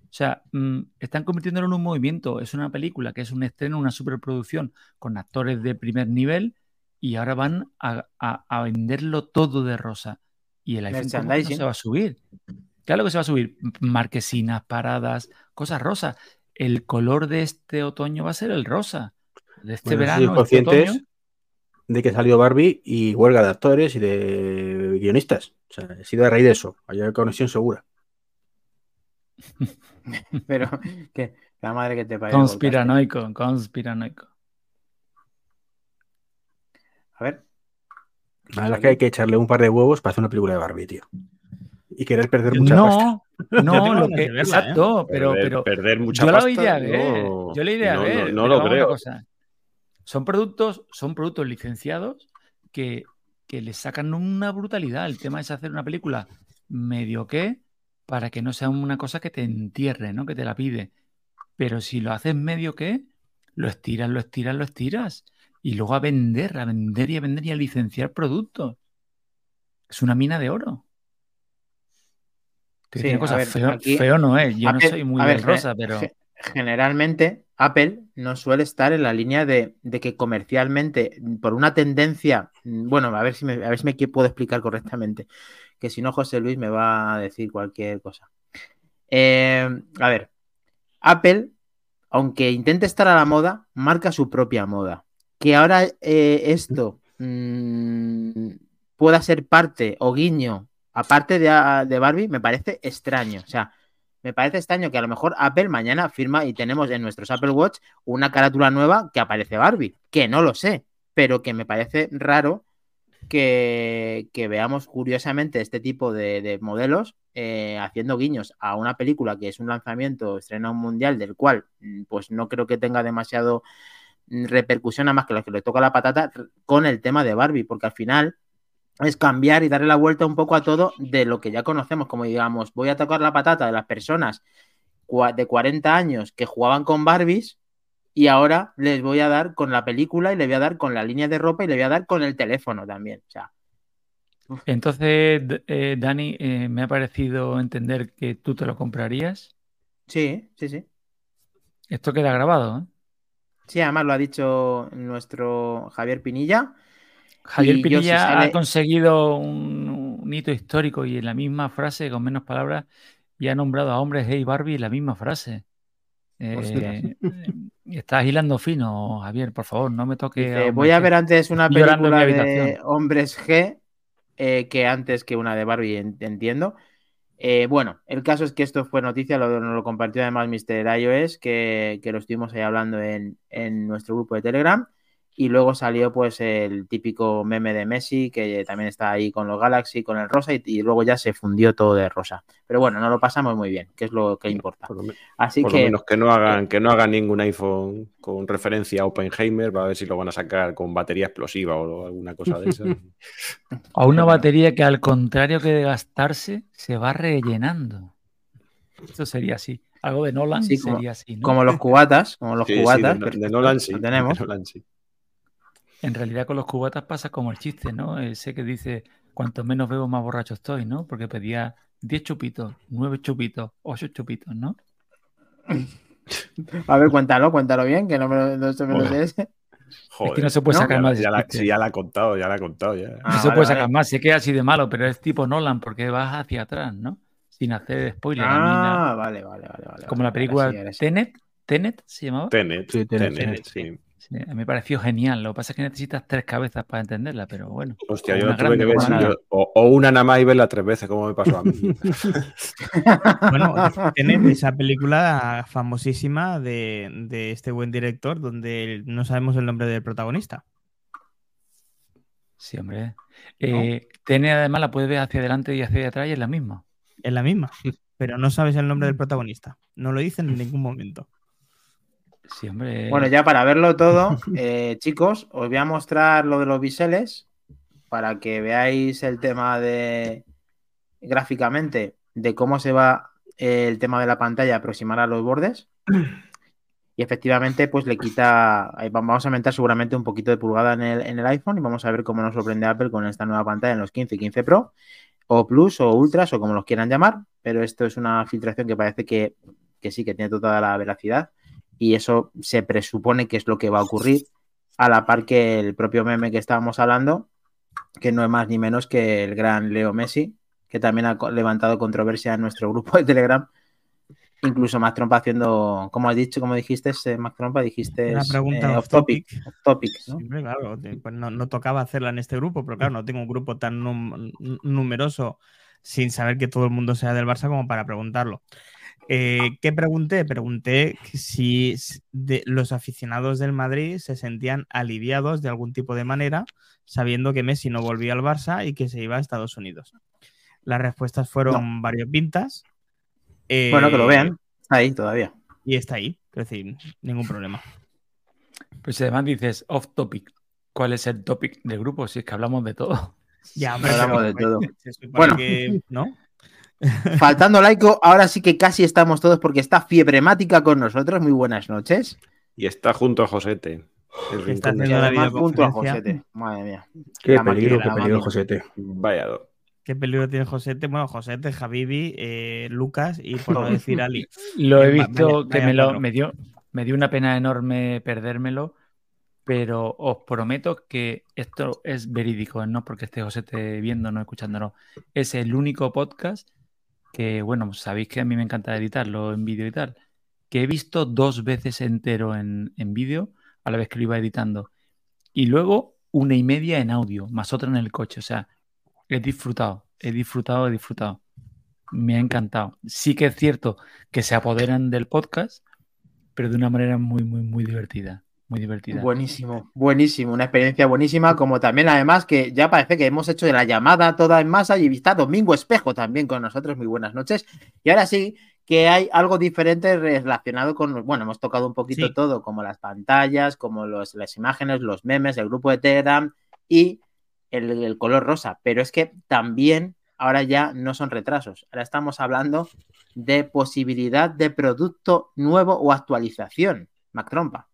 O sea, mm, están convirtiéndolo en un movimiento. Es una película que es un estreno, una superproducción con actores de primer nivel y ahora van a, venderlo todo de rosa. Y el iPhone no se va a subir. Claro que se va a subir. Marquesinas, paradas, cosas rosas. El color de este otoño va a ser el rosa. De este verano. Este otoño, de que salió Barbie y huelga de actores y de guionistas. O sea, ha sido a raíz de eso. Hay conexión segura. (laughs) Pero que la madre que te parece. Conspiranoico, conspiranoico. A ver. La verdad es que hay que echarle un par de huevos para hacer una película de Barbie, tío. Y querer perder mucha no, No, (laughs) lo que, exacto, ¿eh? pero, pero perder mucha yo pasta. La ver, yo la idea a ver. No, lo creo. Son productos, son productos licenciados que, que les sacan una brutalidad. El tema es hacer una película medio que para que no sea una cosa que te entierre, ¿no? Que te la pide. Pero si lo haces medio que, lo estiras, lo estiras, lo estiras. Y luego a vender, a vender y a vender y a licenciar productos. Es una mina de oro. tiene cosas feo, no es. Yo no soy muy ver, rosa, pero. Generalmente, Apple no suele estar en la línea de, que comercialmente, por una tendencia. Bueno, a ver si me, a ver si me puedo explicar correctamente que si no José Luis me va a decir cualquier cosa. Eh, a ver, Apple, aunque intente estar a la moda, marca su propia moda. Que ahora eh, esto mm, pueda ser parte o guiño, aparte de, de Barbie, me parece extraño. O sea, me parece extraño que a lo mejor Apple mañana firma y tenemos en nuestros Apple Watch una carátula nueva que aparece Barbie, que no lo sé, pero que me parece raro que, veamos curiosamente este tipo de, modelos eh, haciendo guiños a una película que es un lanzamiento, estrena un mundial, del cual mm, pues no creo que tenga demasiado mm, repercusión a más que los que le toca la patata con el tema de Barbie, porque al final es cambiar y darle la vuelta un poco a todo de lo que ya conocemos, como digamos, voy a tocar la patata de las personas de 40 años que jugaban con Barbies y ahora les voy a dar con la película y le voy a dar con la línea de ropa y le voy a dar con el teléfono también. O sea, Entonces, eh, Dani, eh, me ha parecido entender que tú te lo comprarías. Sí, sí, sí. Esto queda grabado, ¿eh? Sí, además lo ha dicho nuestro Javier Pinilla. Javier Pinilla ha conseguido un, hito histórico y en la misma frase, con menos palabras, y ha nombrado a hombres hey Barbie en la misma frase. Eh, (laughs) estás hilando fino, Javier, por favor, no me toque. voy a ver antes una película de hombres G eh, que antes que una de Barbie, entiendo. Eh, bueno, el caso es que esto fue noticia, lo, lo compartió además Mr. iOS, que, que lo estuvimos ahí hablando en, en, nuestro grupo de Telegram. Y luego salió pues el típico meme de Messi, que también está ahí con los Galaxy, con el rosa, y, luego ya se fundió todo de rosa. Pero bueno, no lo pasamos muy bien, que es lo que importa. Así por que. Lo menos que no hagan, que no hagan ningún iPhone con referencia a Oppenheimer, para ver si lo van a sacar con batería explosiva o alguna cosa de esa. (laughs) o una batería que al contrario que de gastarse, se va rellenando. Esto sería así. Algo de Nolan sería así. ¿no? Como los cubatas, como los cubatas. de, Nolan sí. tenemos. De Nolan, sí. En realidad con los cubatas pasa como el chiste, ¿no? Ese que dice, cuanto menos bebo, más borracho estoy, ¿no? Porque pedía 10 chupitos, 9 chupitos, 8 chupitos, ¿no? A ver, cuéntalo, cuéntalo bien, que no me, lo, no sé Joder, es que no se puede sacar más. Ya la, sí, ya la ha contado, ya la ha contado. Ya. no ah, se puede sacar más, sé que es así de malo, pero es tipo Nolan, porque vas hacia atrás, ¿no? Sin hacer spoiler. Ah, vale, vale, vale, vale. Como la película Tenet, Tenet se llamaba. Tenet, sí, Tenet, Tenet, sí me pareció genial. Lo que pasa es que necesitas tres cabezas para entenderla, pero bueno. Hostia, yo tuve que ver o, una nada más y verla tres veces, como me pasó a mí. (laughs) bueno, tiene esa película famosísima de, este buen director, donde no sabemos el nombre del protagonista. Sí, hombre. Eh, tiene además la puedes ver hacia adelante y hacia atrás y es la misma. Es la misma, pero no sabes el nombre del protagonista. No lo dicen en ningún momento. Bueno, ya para verlo todo, eh, (laughs) chicos, os voy a mostrar lo de los biseles para que veáis el tema de gráficamente de cómo se va el tema de la pantalla aproximar a los bordes. Y efectivamente, pues le quita. Vamos a aumentar seguramente un poquito de pulgada en el, en el iPhone y vamos a ver cómo nos sorprende Apple con esta nueva pantalla en los 15 y 15 Pro, o Plus, o Ultras, o como los quieran llamar. Pero esto es una filtración que parece que, que sí, que tiene toda la veracidad y eso se presupone que es lo que va a ocurrir, a la par que el propio meme que estábamos hablando, que no es más ni menos que el gran Leo Messi, que también ha levantado controversia en nuestro grupo de Telegram. Incluso Mac Trompa haciendo, como has dicho, como dijiste, eh, Mac Trompa, dijiste una pregunta eh, off topic. topic ¿no? claro, pues no, tocaba hacerla en este grupo, pero claro, no tengo un grupo tan numeroso sin saber que todo el mundo sea del Barça como para preguntarlo. Eh, ¿Qué pregunté? Pregunté si los aficionados del Madrid se sentían aliviados de algún tipo de manera, sabiendo que Messi no volvía al Barça y que se iba a Estados Unidos. Las respuestas fueron varios pintas. bueno, que lo vean. Está ahí todavía. Y está ahí, es decir, ningún problema. Pues además dices off topic. ¿Cuál es el topic del grupo? Si es que hablamos de todo. Ya, (laughs) hablamos de todo. Bueno, ¿no? Faltando laico, ahora sí que casi estamos todos porque está fiebremática con nosotros. Muy buenas noches. Y está junto a Josete. Está la junto a Josete. Madre mía. Qué peligro, qué peligro, Josete. Vaya. Qué peligro tiene Josete. Bueno, Josete, Javibi, eh, Lucas y por no decir Ali. Lo he visto que me, lo, me, dio, me dio una pena enorme perdérmelo, pero os prometo que esto es verídico, no porque esté Josete viendo, no escuchándolo. Es el único podcast que bueno, sabéis que a mí me encanta editarlo en vídeo y tal, que he visto dos veces entero en, en vídeo a la vez que lo iba editando. Y luego una y media en audio, más otra en el coche. O sea, he disfrutado, he disfrutado, he disfrutado. Me ha encantado. Sí que es cierto que se apoderan del podcast, pero de una manera muy, muy, muy divertida muy divertida. Buenísimo, buenísimo, una experiencia buenísima, como también además que ya parece que hemos hecho de la llamada toda en masa y está Domingo Espejo también con nosotros, muy buenas noches. Y ahora sí que hay algo diferente relacionado con, bueno, hemos tocado un poquito todo, como las pantallas, como los, las imágenes, los memes, el grupo de Telegram y el, el color rosa, pero es que también ahora ya no son retrasos, ahora estamos hablando de posibilidad de producto nuevo o actualización. Mac Trompa.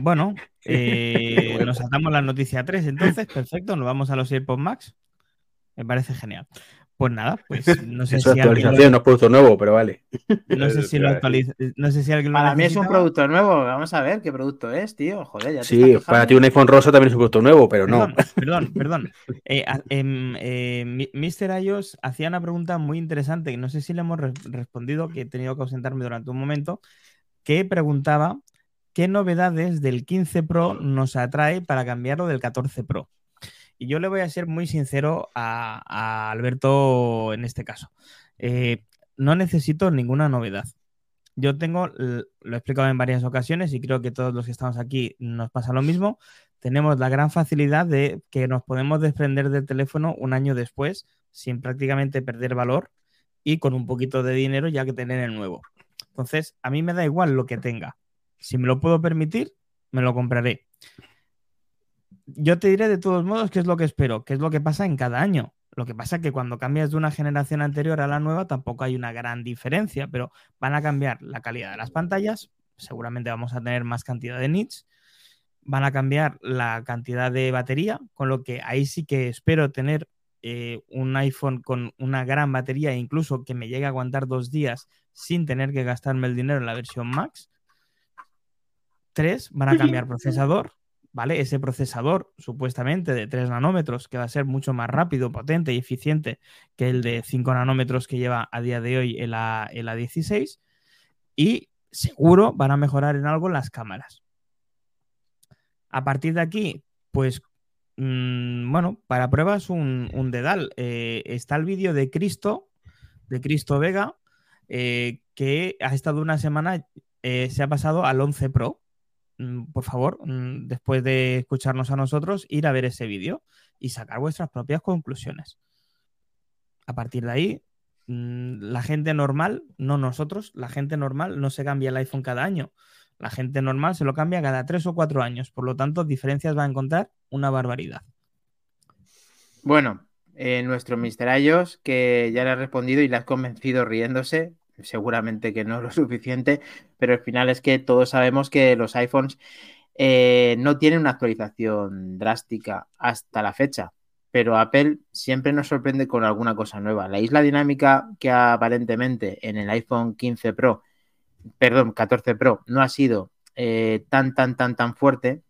Bueno, (laughs) eh, nos saltamos la noticia 3, entonces, perfecto, nos vamos a los AirPods Max. Me parece genial. Pues nada, pues no sé Eso si actualización, no es producto nuevo, pero vale. No sé (laughs) si lo actualiza. No sé si alguien lo Para mí es un producto nuevo. Vamos a ver qué producto es, tío. Joder, ya te Sí, para ti un iPhone rosa también es un producto nuevo, pero no. Perdón, (laughs) perdón. Eh, a- em, eh, Mr. iOS hacía una pregunta muy interesante que no sé si le hemos re- respondido, que he tenido que ausentarme durante un momento, que preguntaba qué novedades del 15 Pro nos atrae para cambiarlo del 14 Pro. Y yo le voy a ser muy sincero a, Alberto en este caso. Eh, no necesito ninguna novedad. Yo tengo, lo he explicado en varias ocasiones y creo que todos los que estamos aquí nos pasa lo mismo tenemos la gran facilidad de que nos podemos desprender del teléfono un año después sin prácticamente perder valor y con un poquito de dinero ya que tener el nuevo. Entonces, a mí me da igual lo que tenga. Si me lo puedo permitir, me lo compraré. Yo te diré de todos modos qué es lo que espero, qué es lo que pasa en cada año. Lo que pasa es que cuando cambias de una generación anterior a la nueva tampoco hay una gran diferencia, pero van a cambiar la calidad de las pantallas, seguramente vamos a tener más cantidad de nits, van a cambiar la cantidad de batería, con lo que ahí sí que espero tener eh, un iPhone con una gran batería e incluso que me llegue a aguantar dos días sin tener que gastarme el dinero en la versión Max. Tres, van a cambiar procesador, ¿vale? Ese procesador supuestamente de 3 nanómetros que va a ser mucho más rápido, potente y eficiente que el de 5 nanómetros que lleva a día de hoy el, A, el A16 y seguro van a mejorar en algo las cámaras. A partir de aquí, pues, mmm, bueno, para pruebas un, un dedal. Eh, está el vídeo de Cristo, de Cristo Vega, eh, que ha estado una semana, eh, se ha pasado al 11 Pro. Mm, Por favor, mm, después de escucharnos a nosotros, ir a ver ese vídeo y sacar vuestras propias conclusiones. A partir de ahí, mm, la gente normal, no nosotros, la gente normal no se cambia el iPhone cada año. La gente normal se lo cambia cada tres o cuatro años. Por lo tanto, diferencias va a encontrar una barbaridad. Bueno, eh, nuestro Mr. iOS, que ya le has respondido y le has convencido riéndose, seguramente que no es lo (laughs) suficiente, pero al final es que todos sabemos que los iPhones eh, no tienen una actualización drástica hasta la fecha, pero Apple siempre nos sorprende con alguna cosa nueva. La isla dinámica que aparentemente en el iPhone 15 Pro, perdón, 14 Pro, no ha sido eh, tan, tan, tan, tan fuerte,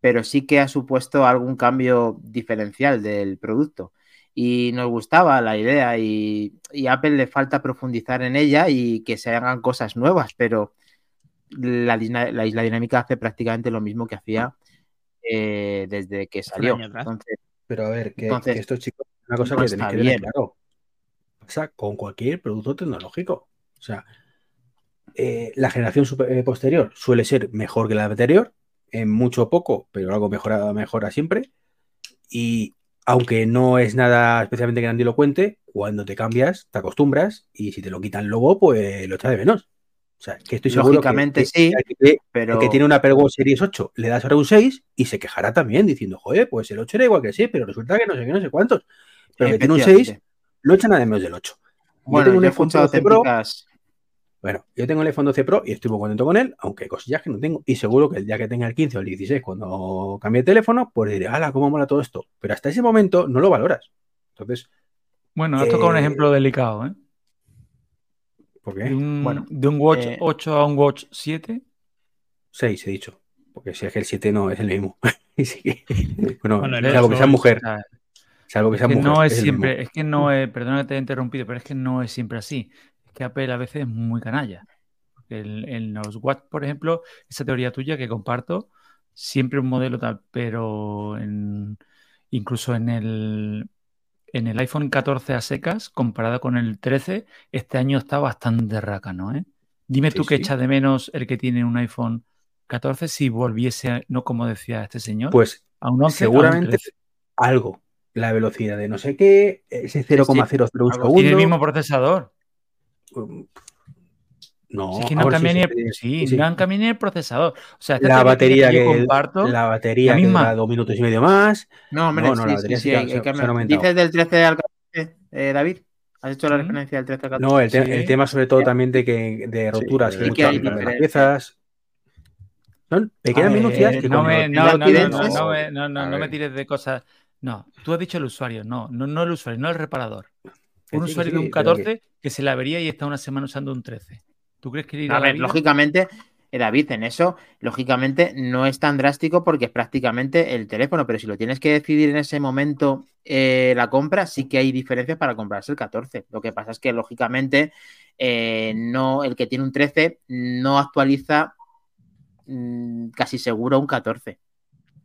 pero sí que ha supuesto algún cambio diferencial del producto. Y nos gustaba la idea y, y Apple le falta profundizar en ella y que se hagan cosas nuevas, pero la, isla- la isla dinámica hace prácticamente lo mismo que hacía eh, desde que salió. Entonces, Pero a ver, que, Entonces, que estos chicos, una cosa no que está tenéis que tener bien. claro. Pasa con cualquier producto tecnológico. O sea, eh, la generación super- eh, posterior suele ser mejor que la anterior, en mucho o poco, pero algo mejora, mejora siempre. Y aunque no es nada especialmente grandilocuente, cuando te cambias, te acostumbras, y si te lo quitan luego, pues lo echas de menos. O sea, que estoy seguro que- Lógicamente que, sí, el que- pero que tiene una Watch Series 8 le das ahora un 6 y se quejará también diciendo, joder, pues el 8 era igual que 6, pero resulta que no sé qué, no sé cuántos. Pero que tiene un 6, efectivamente. lo echan a de menos del 8. Bueno, tengo un yo he escuchado 12 Pro. auténticas Bueno, yo tengo el iPhone 12 Pro y estoy muy contento con él, aunque hay cosillas que no tengo. Y seguro que el día que tenga el 15 o el 16, cuando cambie de teléfono, pues diré, ¡hala, cómo mola todo esto! Pero hasta ese momento no lo valoras. Entonces, Bueno, has tocado un Eh, ejemplo delicado, ¿eh? ¿por De qué? un, Bueno, de un Watch eh, 8 a un Watch 7. 6 he dicho. Porque si es que el 7 no es el mismo. (laughs) Bueno, Bueno, el salvo que sea mujer. Salvo que sea que mujer. no es el siempre, es que no es, perdona que te haya interrumpido, pero es que no es siempre así. Que Apple a veces es muy canalla. Porque en los Watch, por ejemplo, esa teoría tuya que comparto, siempre un modelo tal, pero en- incluso en el, en el iPhone 14 a secas, comparado con el 13, este año está bastante rácano, ¿eh? Dime Sí, tú que sí. echas de menos el que tiene un iPhone 14 si volviese, a- no como decía este señor, Pues a un 11, a un seguramente 13. algo. La velocidad de no sé qué, ese 0,001 algo. segundo. Tiene el mismo procesador. No, Si es que no cambia sí, ni sí, el, sí, sí, sí. no cambia ni el procesador. O sea, La batería que yo comparto, la batería la que misma. dura dos minutos y medio más. No, hombre, No, no, sí, la sí, batería sí, sí hay- se- hay se. ¿Dices del 13 al 14, eh, David? ¿Has hecho la referencia del 13 al 14? No, el, te- Sí. el tema sobre todo también de que de roturas sí que diferencia. piezas. Son pequeñas minucias que no, me, no, no, no, no, me- no, no, A no me ver. tires de cosas. No, tú has dicho el usuario, no, no, no el usuario, no el reparador. Un usuario de un 14 que... se la vería y está una semana usando un 13. ¿Tú crees que A ver, lógicamente, eh, David, en eso, lógicamente, no es tan drástico porque es prácticamente el teléfono, pero si lo tienes que decidir en ese momento eh, la compra, sí que hay diferencias para comprarse el 14. Lo que pasa es que, lógicamente, eh, no, el que tiene un 13 no actualiza mmm, casi seguro un 14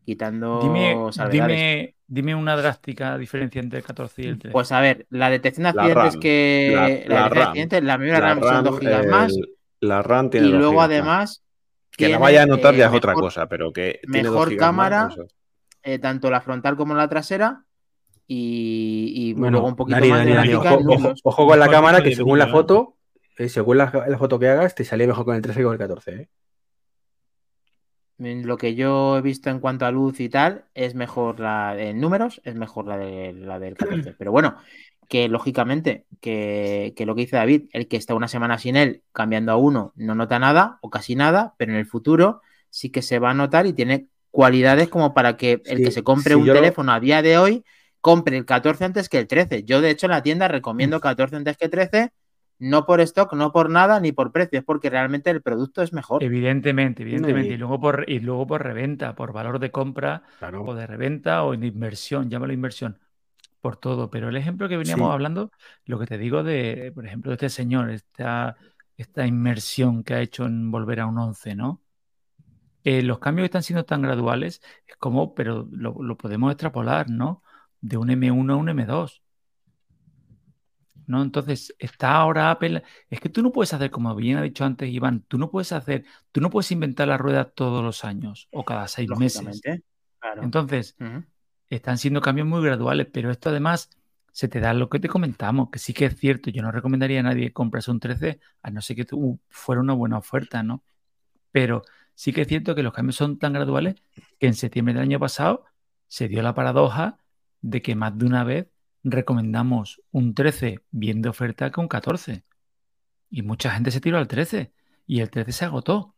quitando dime, dime, una drástica diferencia entre el 14 y el 13. Pues a ver, la detección de accidentes que la, la, la, la memoria RAM, son 2 GB más. La RAM tiene Y luego además que la vaya a notar ya es otra cosa, pero que mejor cámara eh, tanto la frontal como la trasera y, y bueno, luego un poquito Dani, más Dani, de Dani, gráfica ojo, ojo, con la cámara, que según la ¿eh? foto, eh, según la, la foto que hagas, te salía mejor con el 13 que con el 14. ¿eh? Lo que yo he visto en cuanto a luz y tal, es mejor la en números, es mejor la, de, la del 14. (clears throat) Pero bueno, que lógicamente, que, que lo que dice David, el que está una semana sin él, cambiando a uno, no nota nada o casi nada, pero en el futuro sí que se va a notar y tiene cualidades como para que el Sí, que se compre sí, un lo- teléfono a día de hoy compre el 14 antes que el 13. Yo, de hecho, en la tienda recomiendo 14 antes que 13, no por stock, no por nada, ni por precio, es porque realmente el producto es mejor. Evidentemente, evidentemente. y- Y luego por, y luego por reventa, por valor de compra Claro. o de reventa o de inversión, llámalo inversión, por todo. Pero el ejemplo que veníamos Sí. hablando, lo que te digo de, por ejemplo, de este señor, esta, esta inmersión que ha hecho en volver a un 11, ¿no? Eh, los cambios están siendo tan graduales, es como, pero lo, lo podemos extrapolar, ¿no? De un M1 a un M2. ¿No? Entonces, está ahora Apple. Es que tú no puedes hacer, como bien ha dicho antes Iván, tú no puedes hacer, tú no puedes inventar la rueda todos los años o cada seis meses. Claro. Entonces, están siendo cambios muy graduales, pero esto además se te da lo que te comentamos, que sí que es cierto. Yo no recomendaría a nadie comprarse un 13, a no ser que tu- fuera una buena oferta, ¿no? Pero sí que es cierto que los cambios son tan graduales que en septiembre del año pasado se dio la paradoja de que más de una vez recomendamos un 13 bien de oferta que un 14. Y mucha gente se tiró al 13 y el 13 se agotó.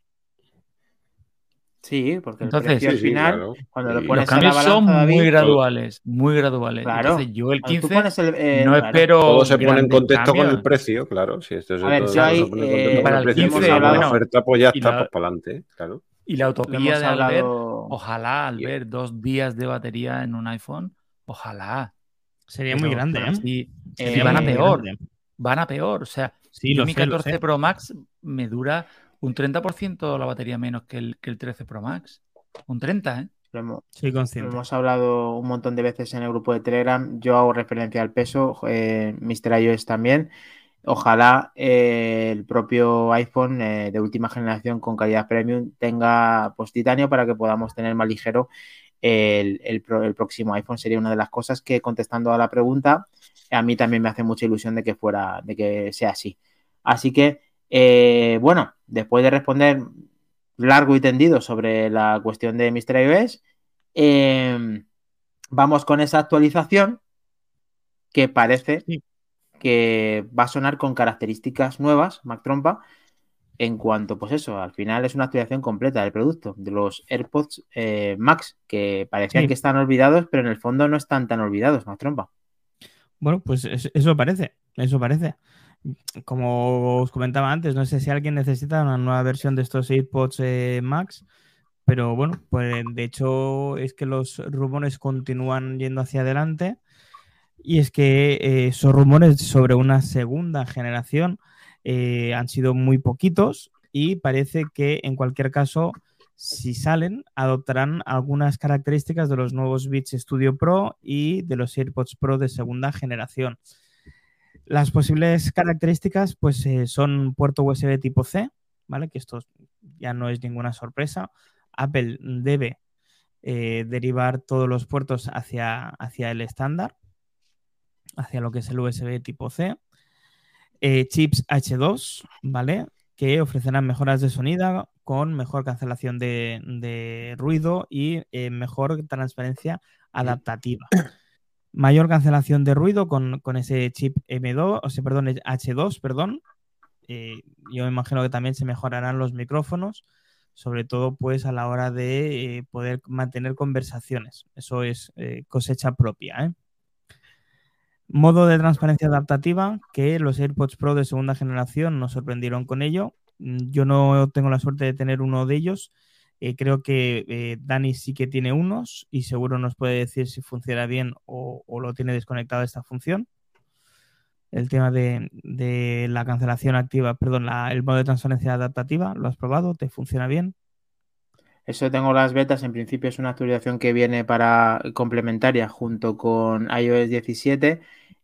Sí, porque el Entonces, precio al Sí, sí, final, claro. cuando lo Y- Los pones a la cambios son muy David, graduales, muy graduales. Claro. Entonces yo el cuando tú 15 pones el, eh, no claro. espero Todo se pone en contexto con el cambios. precio, claro. Si esto es A ver, todo yo ahí, se pone en eh, contexto con para el el precio, 15, si hay buena bueno, oferta, pues ya está, la- pues para adelante, claro. Y la utopía de Albert, hablado. ojalá Albert, dos días de batería en un iPhone, ojalá. Sería Pero- muy grande, ¿eh? sí, Eh, sí, van a peor, grande. van a peor. O sea, Sí, mi sé, lo 14 sé. Pro Max me dura un 30% la batería menos que el, que el 13 Pro Max. Un 30, ¿eh? Lo hemos, Soy lo consciente. hemos hablado un montón de veces en el grupo de Telegram. Yo hago referencia al peso, eh, Mr. iOS también. Ojalá eh, el propio iPhone eh, de última generación con calidad premium tenga pues titanio para que podamos tener más ligero el, el próximo iPhone. Sería una de las cosas que, contestando a la pregunta, a mí también me hace mucha ilusión de que fuera, de que sea así. Así que, eh, bueno, después de responder largo y tendido sobre la cuestión de Mr. iOS, eh, vamos con esa actualización que parece Sí. que va a sonar con características nuevas, Mac Trompa, en cuanto, pues eso, al final es una actualización completa del producto, de los AirPods eh, Max, que parecían Sí. que están olvidados, pero en el fondo no están tan olvidados, Mac Trompa. Bueno, pues es- eso parece, eso parece. Como os comentaba antes, no sé si alguien necesita una nueva versión de estos AirPods eh, Max, pero bueno, pues de hecho es que los rumores continúan yendo hacia adelante y es que eh, esos rumores sobre una segunda generación eh, han sido muy poquitos y parece que en cualquier caso, si salen, adoptarán algunas características de los nuevos Beats Studio Pro y de los AirPods Pro de segunda generación. Las posibles características pues eh, son puerto USB tipo C, ¿vale? Que esto ya no es ninguna sorpresa. Apple debe eh, derivar todos los puertos hacia, hacia el estándar, hacia lo que es el USB tipo C. Eh, chips H2, ¿vale? Que ofrecerán mejoras de sonido con mejor cancelación de, de ruido y eh, mejor transparencia adaptativa. (clears throat) Mayor cancelación de ruido con, con ese chip M2, o sea, perdón, H2, perdón. Eh, yo me imagino que también se mejorarán los micrófonos sobre todo pues a la hora de poder mantener conversaciones. Eso es cosecha propia. ¿eh? Modo de transparencia adaptativa, que los AirPods Pro de segunda generación nos sorprendieron con ello. Mm, yo no tengo la suerte de tener uno de ellos. creo que Dani sí que tiene unos y seguro nos puede decir si funciona bien o, lo tiene desconectado esta función el tema de, la cancelación activa, perdón, el modo de transferencia adaptativa, ¿lo has probado? ¿Te funciona bien? Eso tengo las betas, en principio es una actualización que viene para complementaria junto con iOS 17.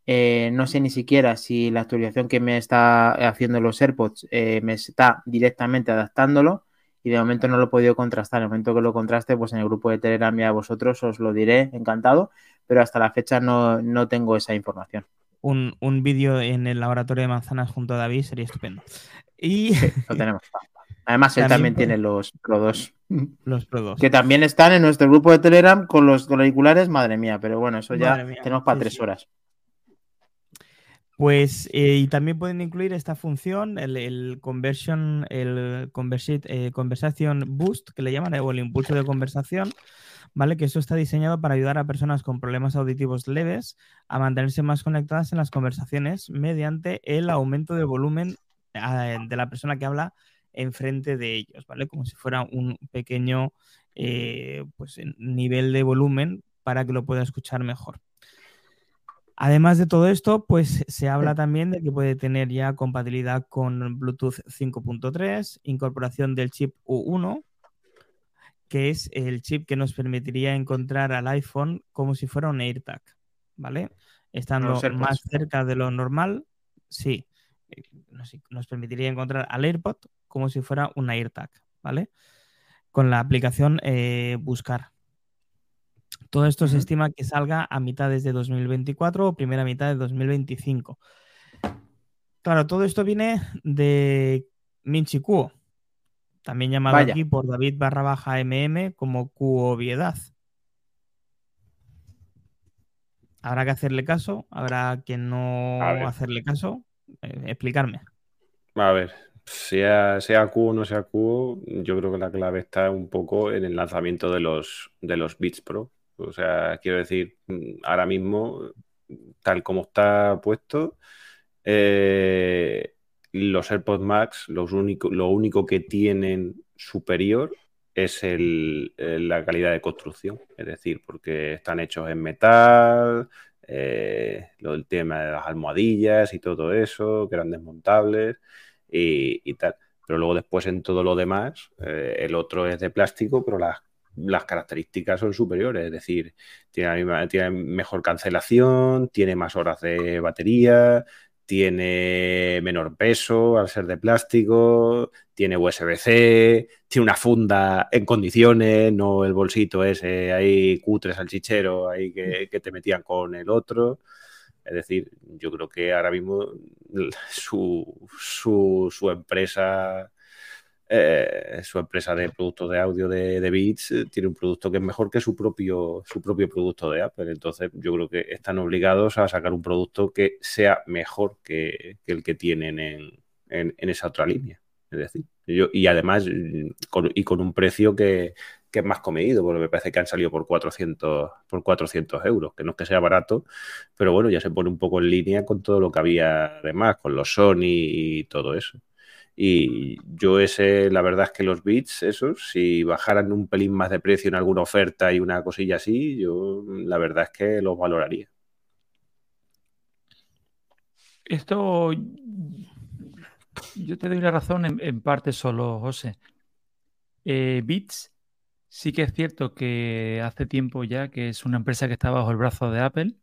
Eh, no sé ni siquiera si la actualización que me está haciendo los AirPods eh, me está directamente adaptándolo y de momento no lo he podido contrastar. En el momento que lo contraste, pues en el grupo de Telegram y a vosotros os lo diré encantado, pero hasta la fecha no, no tengo esa información un, vídeo en el laboratorio de manzanas junto a David sería estupendo. Y lo tenemos. Además, él también, tiene los Pro 2. Los Pro 2. Que también están en nuestro grupo de Telegram con los auriculares, madre mía, pero bueno, eso ya tenemos para tres horas. Pues, eh, y también pueden incluir esta función, el, conversion, el eh, boost, que le llaman, o el impulso de conversación, ¿vale? Que eso está diseñado para ayudar a personas con problemas auditivos leves a mantenerse más conectadas en las conversaciones mediante el aumento de volumen eh, de la persona que habla enfrente de ellos, ¿vale? Como si fuera un pequeño pues, nivel de volumen para que lo pueda escuchar mejor. Además de todo esto, pues se habla también de que puede tener ya compatibilidad con Bluetooth 5.3, incorporación del chip U1, que es el chip que nos permitiría encontrar al iPhone como si fuera un AirTag, ¿vale? Estando más cerca de lo normal, sí, eh, nos, permitiría encontrar al AirPod como si fuera un AirTag, ¿vale? Con la aplicación eh, Buscar. Todo esto se estima que salga a mitades de 2024 o primera mitad de 2025. Claro, todo esto viene de Minchi Kuo, también llamado aquí por David barra baja MM como Q obviedad. Habrá que hacerle caso, habrá que no hacerle caso. Eh, explicarme. A ver, sea, sea Q o no sea Q, yo creo que la clave está un poco en el lanzamiento de los, de los Beats Pro. O sea, quiero decir, mm, ahora mismo, tal como está puesto, eh, los AirPods Max, lo único que tienen superior es eh, la calidad de construcción, es decir, porque están hechos en metal, eh, lo del tema de las almohadillas y todo eso, que eran desmontables y, tal. Pero luego después en todo lo demás, el otro es de plástico, pero las las características son superiores, es decir, tiene, mejor cancelación, tiene más horas de batería, tiene menor peso al ser de plástico, tiene USB-C, tiene una funda en condiciones, no el bolsito ese ahí cutre salchichero ahí que, que te metían con el otro. Es decir, yo creo que ahora mismo su, su, su empresa eh, su empresa de productos de audio de, Beats eh, tiene un producto que es mejor que su propio, su propio producto de Apple. Entonces, yo creo que están obligados a sacar un producto que sea mejor que, el que tienen en, esa otra línea. Es decir, y además, mm, y con un precio que, es más comedido, porque me parece que han salido por 400, por 400 euros, que no es que sea barato, pero bueno, ya se pone un poco en línea con todo lo que había además, con los Sony y todo eso. Y yo ese, la verdad es que los bits, esos, si bajaran un pelín más de precio en alguna oferta y una cosilla así, yo la verdad es que los valoraría. Esto yo te doy la razón en, parte solo, José. Eh, Bits sí que es cierto que hace tiempo ya que es una empresa que está bajo el brazo de Apple,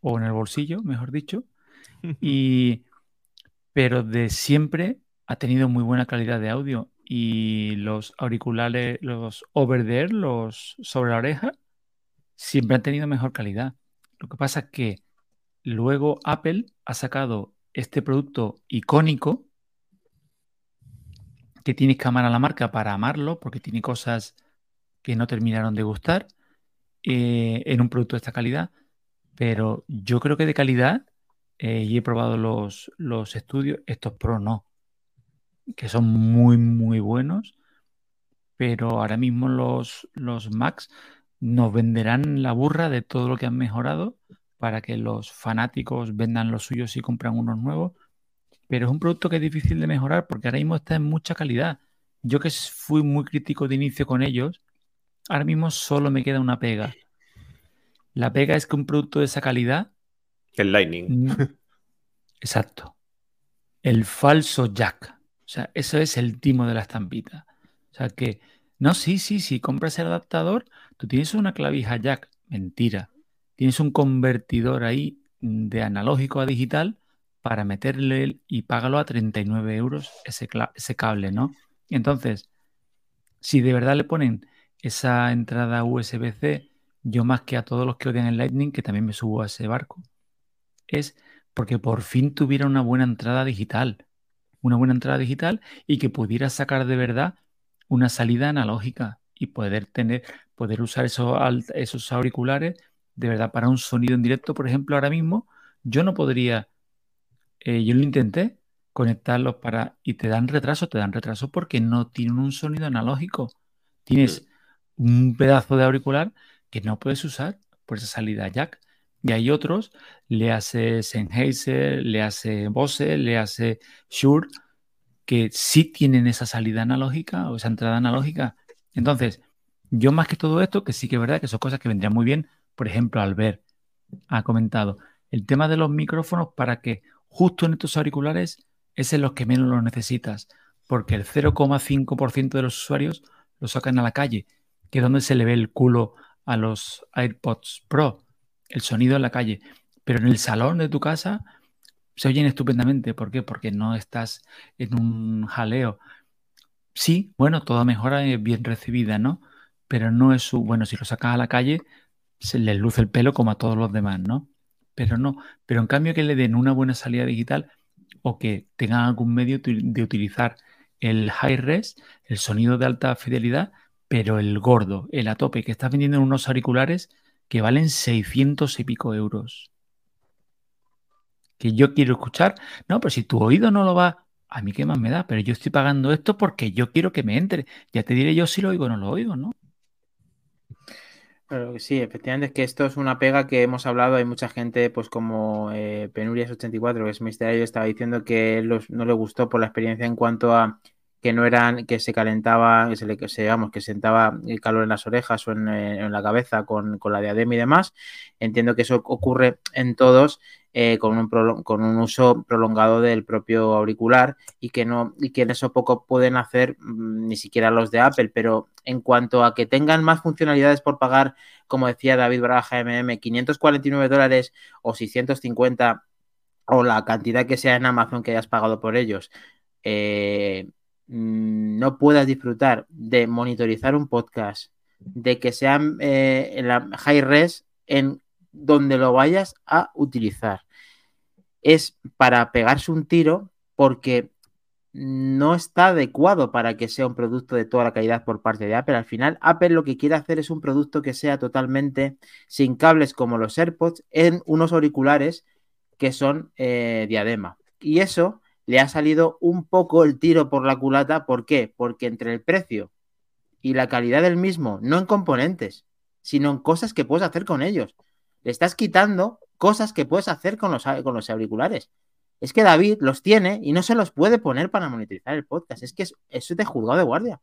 o en el bolsillo, mejor dicho, (laughs) y pero de siempre ha tenido muy buena calidad de audio y los auriculares, los over there, los sobre la oreja, siempre han tenido mejor calidad. Lo que pasa es que luego Apple ha sacado este producto icónico que tienes que amar a la marca para amarlo, porque tiene cosas que no terminaron de gustar eh, en un producto de esta calidad. Pero yo creo que de calidad, eh, y he probado los, los estudios, estos Pro no que son muy, muy buenos. pero ahora mismo los, los Macs nos venderán la burra de todo lo que han mejorado para que los fanáticos vendan los suyos y compran unos nuevos. Pero es un producto que es difícil de mejorar porque ahora mismo está en mucha calidad. Yo que fui muy crítico de inicio con ellos, ahora mismo solo me queda una pega. La pega es que un producto de esa calidad... El Lightning. Exacto. El falso jack. O sea, eso es el timo de la estampita. O sea que, no, sí, sí, si compras el adaptador, tú tienes una clavija jack. Mentira. Tienes un convertidor ahí de analógico a digital para meterle y págalo a 39 euros ese, ese cable, ¿no? Entonces, si de verdad le ponen esa entrada USB-C, yo más que a todos los que odian el Lightning, que también me subo a ese barco, es porque por fin tuviera una buena entrada digital, una buena entrada digital y que pudiera sacar de verdad una salida analógica y poder tener, poder usar esos, esos auriculares de verdad para un sonido en directo, por ejemplo, ahora mismo yo no podría, eh, yo lo intenté conectarlos para y te dan retraso, te dan retraso porque no tienen un sonido analógico. Tienes un pedazo de auricular que no puedes usar por esa salida jack. Y hay otros, le hace Sennheiser, le hace Bose, le hace Shure, que sí tienen esa salida analógica o esa entrada analógica. Entonces, yo más que todo esto, que sí que es verdad que son cosas que vendrían muy bien, por ejemplo, Albert ha comentado el tema de los micrófonos para que justo en estos auriculares es en los que menos los necesitas, porque el 0,5% de los usuarios lo sacan a la calle, que es donde se le ve el culo a los AirPods Pro el sonido en la calle, pero en el salón de tu casa se oyen estupendamente. ¿Por qué? Porque no estás en un jaleo. Sí, bueno, toda mejora es bien recibida, ¿no? Pero no es su, bueno, si lo sacas a la calle, se les luce el pelo como a todos los demás, ¿no? Pero no, pero en cambio que le den una buena salida digital o que tengan algún medio de utilizar el high res, el sonido de alta fidelidad, pero el gordo, el a tope, que estás vendiendo en unos auriculares que valen 600 y pico euros. Que yo quiero escuchar. No, pero si tu oído no lo va, a mí qué más me da, pero yo estoy pagando esto porque yo quiero que me entre. Ya te diré yo si lo oigo o no lo oigo, ¿no? Pero sí, efectivamente es que esto es una pega que hemos hablado. Hay mucha gente, pues como eh, Penurias84, que es misterio, estaba diciendo que no le gustó por la experiencia en cuanto a que no eran, que se calentaba, que se le, que se, que sentaba el calor en las orejas o en, eh, la cabeza con, la diadema y demás. Entiendo que eso ocurre en todos eh, con, un con un uso prolongado del propio auricular y que no, y que en eso poco pueden hacer mm, ni siquiera los de Apple, pero en cuanto a que tengan más funcionalidades por pagar, como decía David Baraja MM, 549 dólares o 650 o la cantidad que sea en Amazon que hayas pagado por ellos, eh, no puedas disfrutar de monitorizar un podcast, de que sea eh, en la high res en donde lo vayas a utilizar. Es para pegarse un tiro porque no está adecuado para que sea un producto de toda la calidad por parte de Apple. Al final, Apple lo que quiere hacer es un producto que sea totalmente sin cables como los AirPods en unos auriculares que son eh, diadema. Y eso le ha salido un poco el tiro por la culata. ¿Por qué? Porque entre el precio y la calidad del mismo, no en componentes, sino en cosas que puedes hacer con ellos. Le estás quitando cosas que puedes hacer con los, con los auriculares. Es que David los tiene y no se los puede poner para monetizar el podcast. Es que eso es de juzgado de guardia.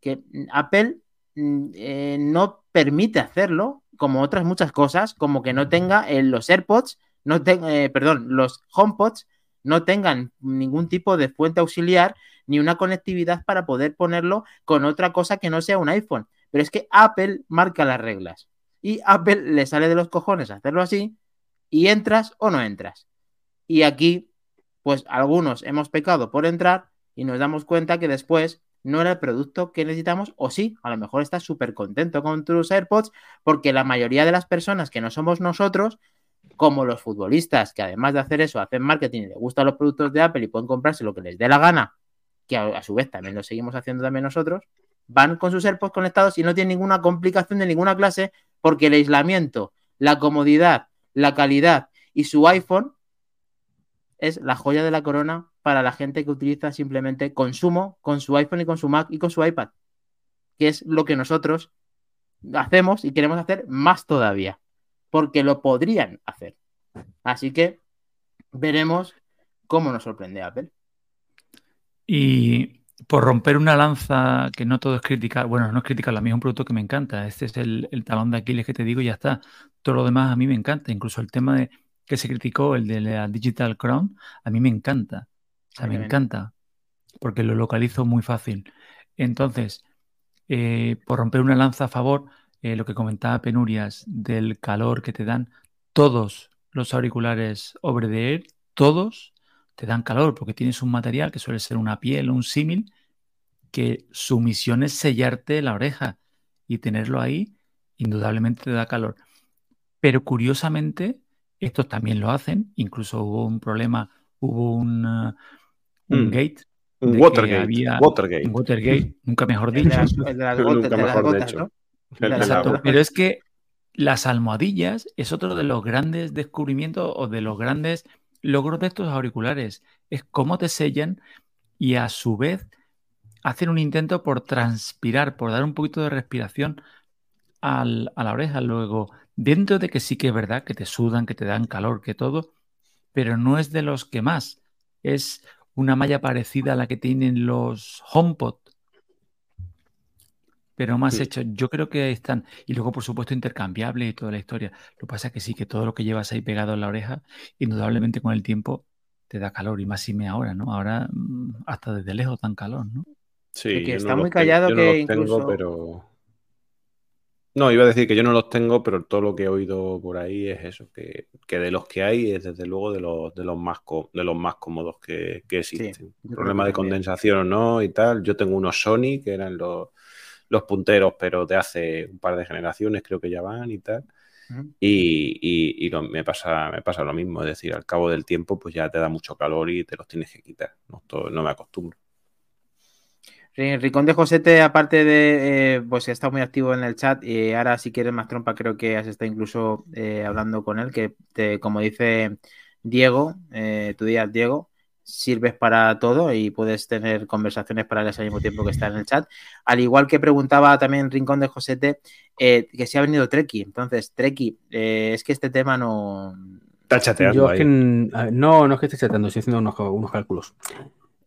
Que Apple mm, eh, no permite hacerlo, como otras muchas cosas, como que no tenga los AirPods, no eh, perdón, los HomePods no tengan ningún tipo de fuente auxiliar ni una conectividad para poder ponerlo con otra cosa que no sea un iPhone. Pero es que Apple marca las reglas y Apple le sale de los cojones hacerlo así y entras o no entras. Y aquí, pues algunos hemos pecado por entrar y nos damos cuenta que después no era el producto que necesitamos o sí, a lo mejor estás súper contento con tus AirPods porque la mayoría de las personas que no somos nosotros como los futbolistas, que además de hacer eso, hacen marketing y les gustan los productos de Apple y pueden comprarse lo que les dé la gana, que a, su vez también lo seguimos haciendo también nosotros, van con sus AirPods conectados y no tienen ninguna complicación de ninguna clase porque el aislamiento, la comodidad, la calidad y su iPhone es la joya de la corona para la gente que utiliza simplemente consumo con su iPhone y con su Mac y con su iPad. que es lo que nosotros hacemos y queremos hacer más todavía, porque lo podrían hacer. Así que veremos cómo nos sorprende Apple. Y por romper una lanza que no todo es criticar, bueno, no es criticar, a mí es un producto que me encanta, este es el, talón de Aquiles que te digo y ya está. Todo lo demás a mí me encanta, incluso el tema de que se criticó, el de la Digital Crown, a mí me encanta, o sea, me encanta, porque lo localizo muy fácil. Entonces, eh, por romper una lanza a favor, eh, lo que comentaba Penurias del calor que te dan todos los auriculares over the air, todos te dan calor porque tienes un material que suele ser una piel o un símil que su misión es sellarte la oreja y tenerlo ahí indudablemente te da calor. Pero curiosamente, estos también lo hacen, incluso hubo un problema, hubo un, uh, un Mm. gate. Un Watergate. había- Watergate. un Watergate, (laughs) nunca mejor El de dicho. las, el de las Nunca gotas, de las mejor gotas, dicho. ¿no? Exacto, pero es que las almohadillas es otro de los grandes descubrimientos o de los grandes logros de estos auriculares. Es cómo te sellan y a su vez hacen un intento por transpirar, por dar un poquito de respiración al- a la oreja. Luego, dentro de que sí que es verdad que te sudan, que te dan calor, que todo, pero no es de los que más. Es una malla parecida a la que tienen los HomePod, pero más Sí. hecho. Yo creo que están. Y luego, por supuesto, intercambiables y toda la historia. Lo que pasa es que sí, que todo lo que llevas ahí pegado en la oreja, indudablemente con el tiempo te da calor. Y más si me ahora, ¿no? Ahora mm, hasta desde lejos dan calor, ¿no? Sí, De que yo está no muy los tengo- callado yo no que tengo, incluso- pero. No, iba a decir que yo no los tengo, pero todo lo que he oído por ahí es eso, que, que de los que hay es desde luego de los, de los, más, co- de los más cómodos que, que existen. Problema que de condensación o no y tal. Yo tengo unos Sony que eran los, los punteros, pero de hace un par de generaciones creo que ya van y tal. Y, y- y lo- me, pasa, me pasa lo mismo, es decir, al cabo del tiempo pues ya te da mucho calor y te los tienes que quitar. No, no me acostumbro. Ri- Rincón de Josete, aparte de, eh, pues está muy activo en el chat y ahora si quieres más trompa creo que has estado incluso eh, hablando con él, que te- como dice Diego, eh, tu día Diego, sirves para todo y puedes tener conversaciones paralelas al mismo tiempo que está en el chat. Al igual que preguntaba también Rincón de Josete, eh, que si ha venido Treki. Entonces, Treki, eh, es que este tema no... Está chateando Yo es que no, no es que esté chateando, estoy haciendo unos, unos cálculos.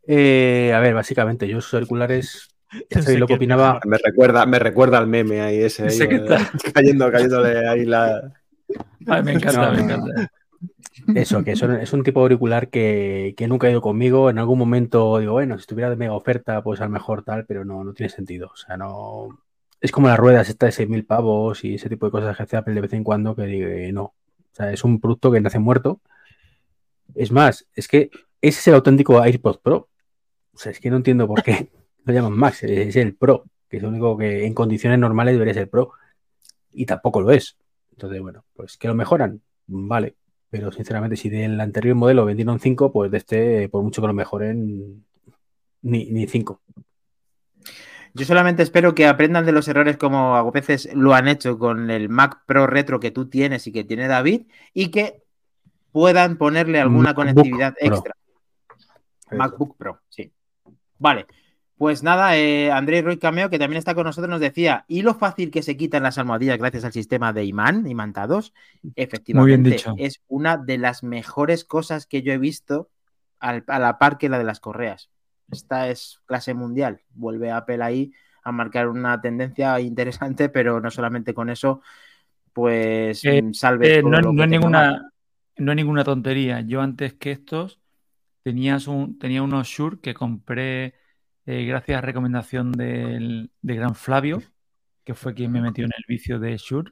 Eh, a ver, básicamente, yo esos auriculares, (laughs) ya sabéis lo que opinaba. Me recuerda, me recuerda al meme ahí ese ahí, Sé que está- cayendo, cayéndole ahí la. Ay, me encanta, No, me no, no. Eso, que es un tipo de auricular que, que nunca ha ido conmigo. En algún momento digo, bueno, si estuviera de mega oferta, pues a lo mejor tal, pero no, no tiene sentido. O sea, no. Es como las ruedas, esta de 6.000 pavos y ese tipo de cosas que hace Apple de vez en cuando que digo, eh, no. O sea, es un producto que nace muerto. Es más, es que ese es el auténtico AirPods Pro. O sea, es que no entiendo por qué (laughs) lo llaman Max. Es el Pro, que es lo único que en condiciones normales debería ser Pro. Y tampoco lo es. Entonces, bueno, pues que lo mejoran, vale. Pero sinceramente, si del anterior modelo vendieron 5, pues de este, por mucho que lo mejoren, ni, ni 5. Yo solamente espero que aprendan de los errores como a veces lo han hecho con el Mac Pro Retro que tú tienes y que tiene David y que puedan ponerle alguna MacBook conectividad Pro. extra. MacBook Pro, sí. Vale. Pues nada, eh, Andrés Roy Cameo, que también está con nosotros, nos decía, ¿y lo fácil que se quitan las almohadillas gracias al sistema de imán, imantados? Efectivamente, dicho. es una de las mejores cosas que yo he visto al- a la par que la de las correas. Esta es clase mundial. Vuelve Apple ahí a marcar una tendencia (laughs) interesante, pero no solamente con eso, pues Eh, mm, salve Eh, no, es ninguna, no es ninguna tontería. Yo antes que estos tenías un, tenía unos Shure que compré eh, gracias a recomendación del, de Gran Flavio, que fue quien me metió en el vicio de Shure.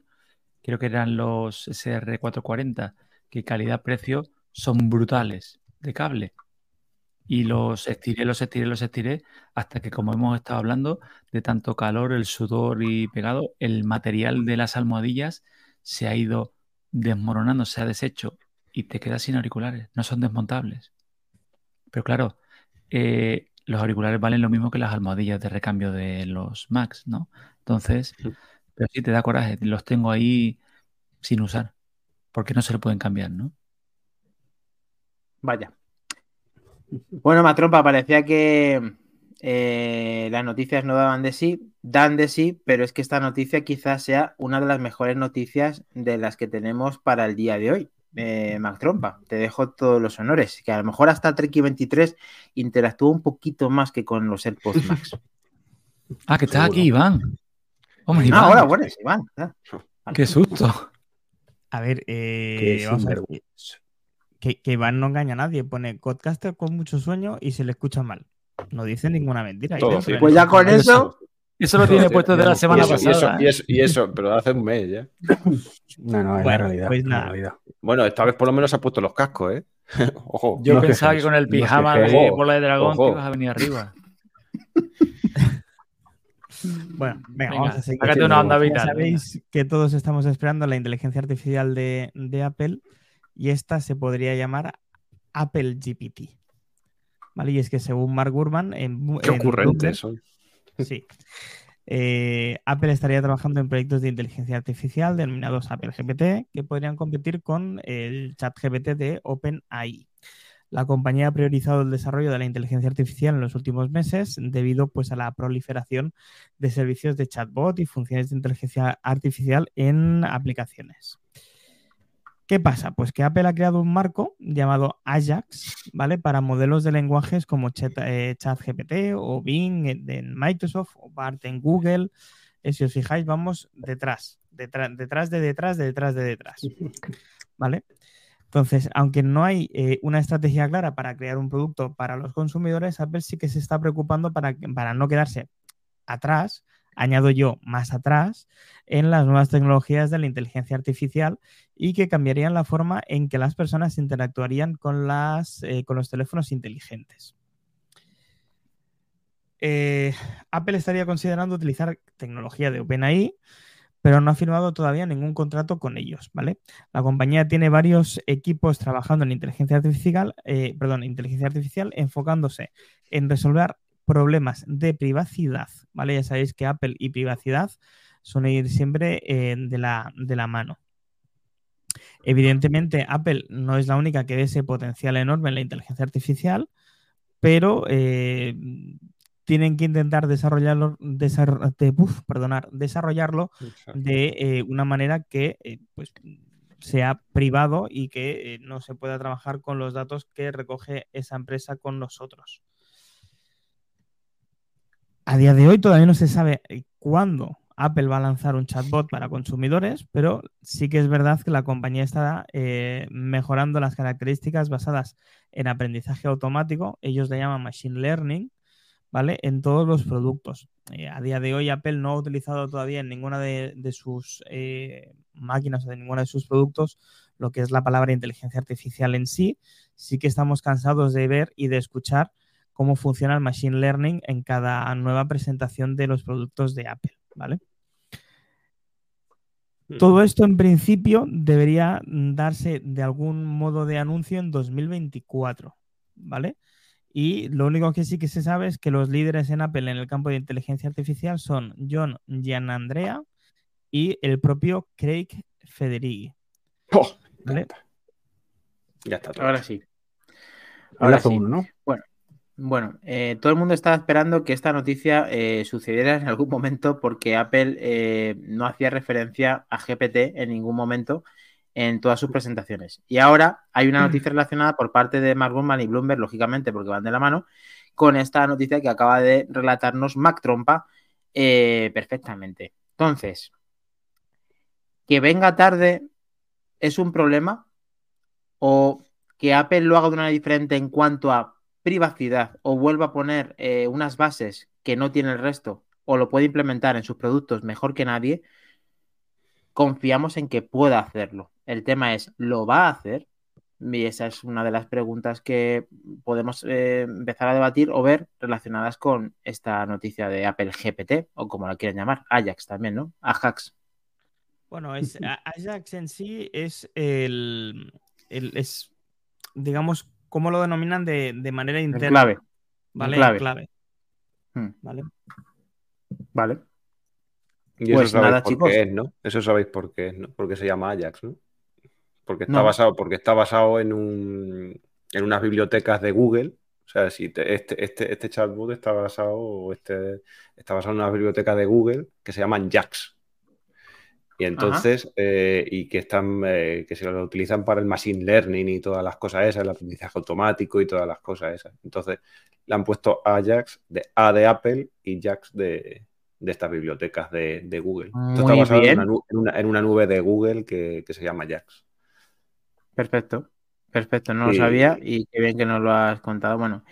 Creo que eran los SR440, que calidad-precio son brutales de cable. Y los estiré, los estiré, los estiré, hasta que, como hemos estado hablando, de tanto calor, el sudor y pegado, el material de las almohadillas se ha ido desmoronando, se ha deshecho y te quedas sin auriculares. No son desmontables. Pero claro, eh, los auriculares valen lo mismo que las almohadillas de recambio de los Macs, ¿no? Entonces, pero sí te da coraje. Los tengo ahí sin usar, porque no se le pueden cambiar, ¿no? Vaya. Bueno, Matrompa, parecía que eh, las noticias no daban de sí, dan de sí, pero es que esta noticia quizás sea una de las mejores noticias de las que tenemos para el día de hoy. Eh, Mac Trompa, te dejo todos los honores, que a lo mejor hasta Treki 23 interactúa un poquito más que con los AirPods Max. (laughs) ah, que estás aquí, Iván. Hombre, Ah, hola, buenas, Iván. Qué susto. A ver, eh, vamos a ver que, que, Iván no engaña a nadie. Pone podcaster con mucho sueño y se le escucha mal. No dice ninguna mentira. pues ya con eso. Eso lo tiene puesto de la semana pasada. Y eso, y, eso, pero hace un mes ya. (laughs) No, no, es la realidad. Pues nada. Bueno, esta vez por lo menos ha puesto los cascos, ¿eh? (laughs) Ojo. Yo pensaba que con el pijama de bola de dragón te ibas a venir arriba. (laughs) Bueno, venga, vamos a seguir. una onda vital. Sabéis que todos estamos esperando la inteligencia artificial de, de Apple y esta se podría llamar Apple GPT. ¿Vale? Y es que según Mark Gurman... En, Qué ocurrente eso. Sí. Eh, Apple estaría trabajando en proyectos de inteligencia artificial denominados Apple GPT que podrían competir con el chat GPT de OpenAI. La compañía ha priorizado el desarrollo de la inteligencia artificial en los últimos meses debido pues, a la proliferación de servicios de chatbot y funciones de inteligencia artificial en aplicaciones. ¿Qué pasa? Pues que Apple ha creado un marco llamado Ajax, ¿vale? Para modelos de lenguajes como eh, ChatGPT o Bing en, Microsoft o BART en Google. Eh, si os fijáis, vamos detrás, detrás, detrás de detrás, de detrás de detrás. (laughs) ¿Vale? Entonces, aunque no hay eh, una estrategia clara para crear un producto para los consumidores, Apple sí que se está preocupando para, para no quedarse atrás añado yo más atrás, en las nuevas tecnologías de la inteligencia artificial y que cambiarían la forma en que las personas interactuarían con, las, eh, con los teléfonos inteligentes. Eh, Apple estaría considerando utilizar tecnología de OpenAI, pero no ha firmado todavía ningún contrato con ellos, ¿vale? La compañía tiene varios equipos trabajando en inteligencia artificial, eh, perdón, inteligencia artificial, enfocándose en resolver problemas de privacidad, ¿vale? Ya sabéis que Apple y privacidad suelen ir siempre eh, de, la, de la mano. Evidentemente, Apple no es la única que ve ese potencial enorme en la inteligencia artificial, pero eh, tienen que intentar desarrollarlo, perdonar, desarrollarlo de eh, una manera que pues, sea privado y que no se pueda trabajar con los datos que recoge esa empresa con nosotros. A día de hoy todavía no se sabe eh, cuándo Apple va a lanzar un chatbot para consumidores, pero sí que es verdad que la compañía está eh, mejorando las características basadas en aprendizaje automático, ellos le llaman machine learning, ¿vale? En todos los productos. Eh, a día de hoy Apple no ha utilizado todavía en ninguna de, sus máquinas o de ninguno de sus productos lo que es la palabra inteligencia artificial en sí. Sí que estamos cansados de ver y de escuchar cómo funciona el Machine Learning en cada nueva presentación de los productos de Apple, ¿vale? Hmm. Todo esto en principio debería darse de algún modo de anuncio en 2024, ¿vale? Y lo único que sí que se sabe es que los líderes en Apple en el campo de inteligencia artificial son John Gianandrea y el propio Craig Federighi. Oh, ¿vale? Ya está todo. Ahora sí. Ahora sí. ¿no? Bueno, bueno, eh, todo el mundo estaba esperando que esta noticia eh, sucediera en algún momento porque Apple eh, no hacía referencia a GPT en ningún momento en todas sus presentaciones. Y ahora hay una noticia relacionada por parte de Mark Gurman y Bloomberg, lógicamente, porque van de la mano, con esta noticia que acaba de relatarnos Mac Trompa perfectamente. Entonces, que venga tarde es un problema o que Apple lo haga de una manera diferente en cuanto a privacidad o vuelva a poner eh, unas bases que no tiene el resto o lo puede implementar en sus productos mejor que nadie, confiamos en que pueda hacerlo. El tema es, ¿lo va a hacer? Y esa es una de las preguntas que podemos eh, empezar a debatir o ver relacionadas con esta noticia de Apple GPT o como la quieran llamar, Ajax también, ¿no? Ajax. Bueno, es, (laughs) Ajax en sí es el, el es, digamos, cómo lo denominan de, manera interna. clave. ¿Vale? clave. Hmm. Vale. Vale. Y eso pues sabéis por qué es, ¿no? Eso sabéis por qué es, ¿no? Porque se llama Ajax, ¿no? Porque está basado, porque está basado en un en unas bibliotecas de Google O sea, si este, este, este chatbot está basado, este, está basado en una biblioteca de Google que se llaman JAX. Y entonces, eh, y que están, eh, que se lo utilizan para el machine learning y todas las cosas esas, el aprendizaje automático y todas las cosas esas. Entonces, le han puesto Ajax de A de Apple y Jax de, estas bibliotecas de, Google. Esto está basado En, una, nube de Google que, se llama Jax. Perfecto, perfecto, no lo sabía y qué bien que nos lo has contado. Bueno,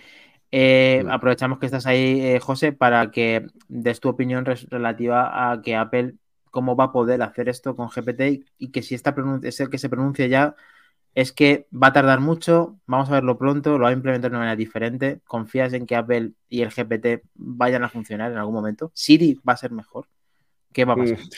eh, aprovechamos que estás ahí, José, para que des tu opinión relativa a que Apple cómo va a poder hacer esto con GPT y que si esta es el que se pronuncia ya, es que va a tardar mucho, vamos a verlo pronto, lo va a implementar de una manera diferente. ¿Confías en que Apple y el GPT vayan a funcionar en algún momento? ¿Siri va a ser mejor? ¿Qué va a pasar? Mm,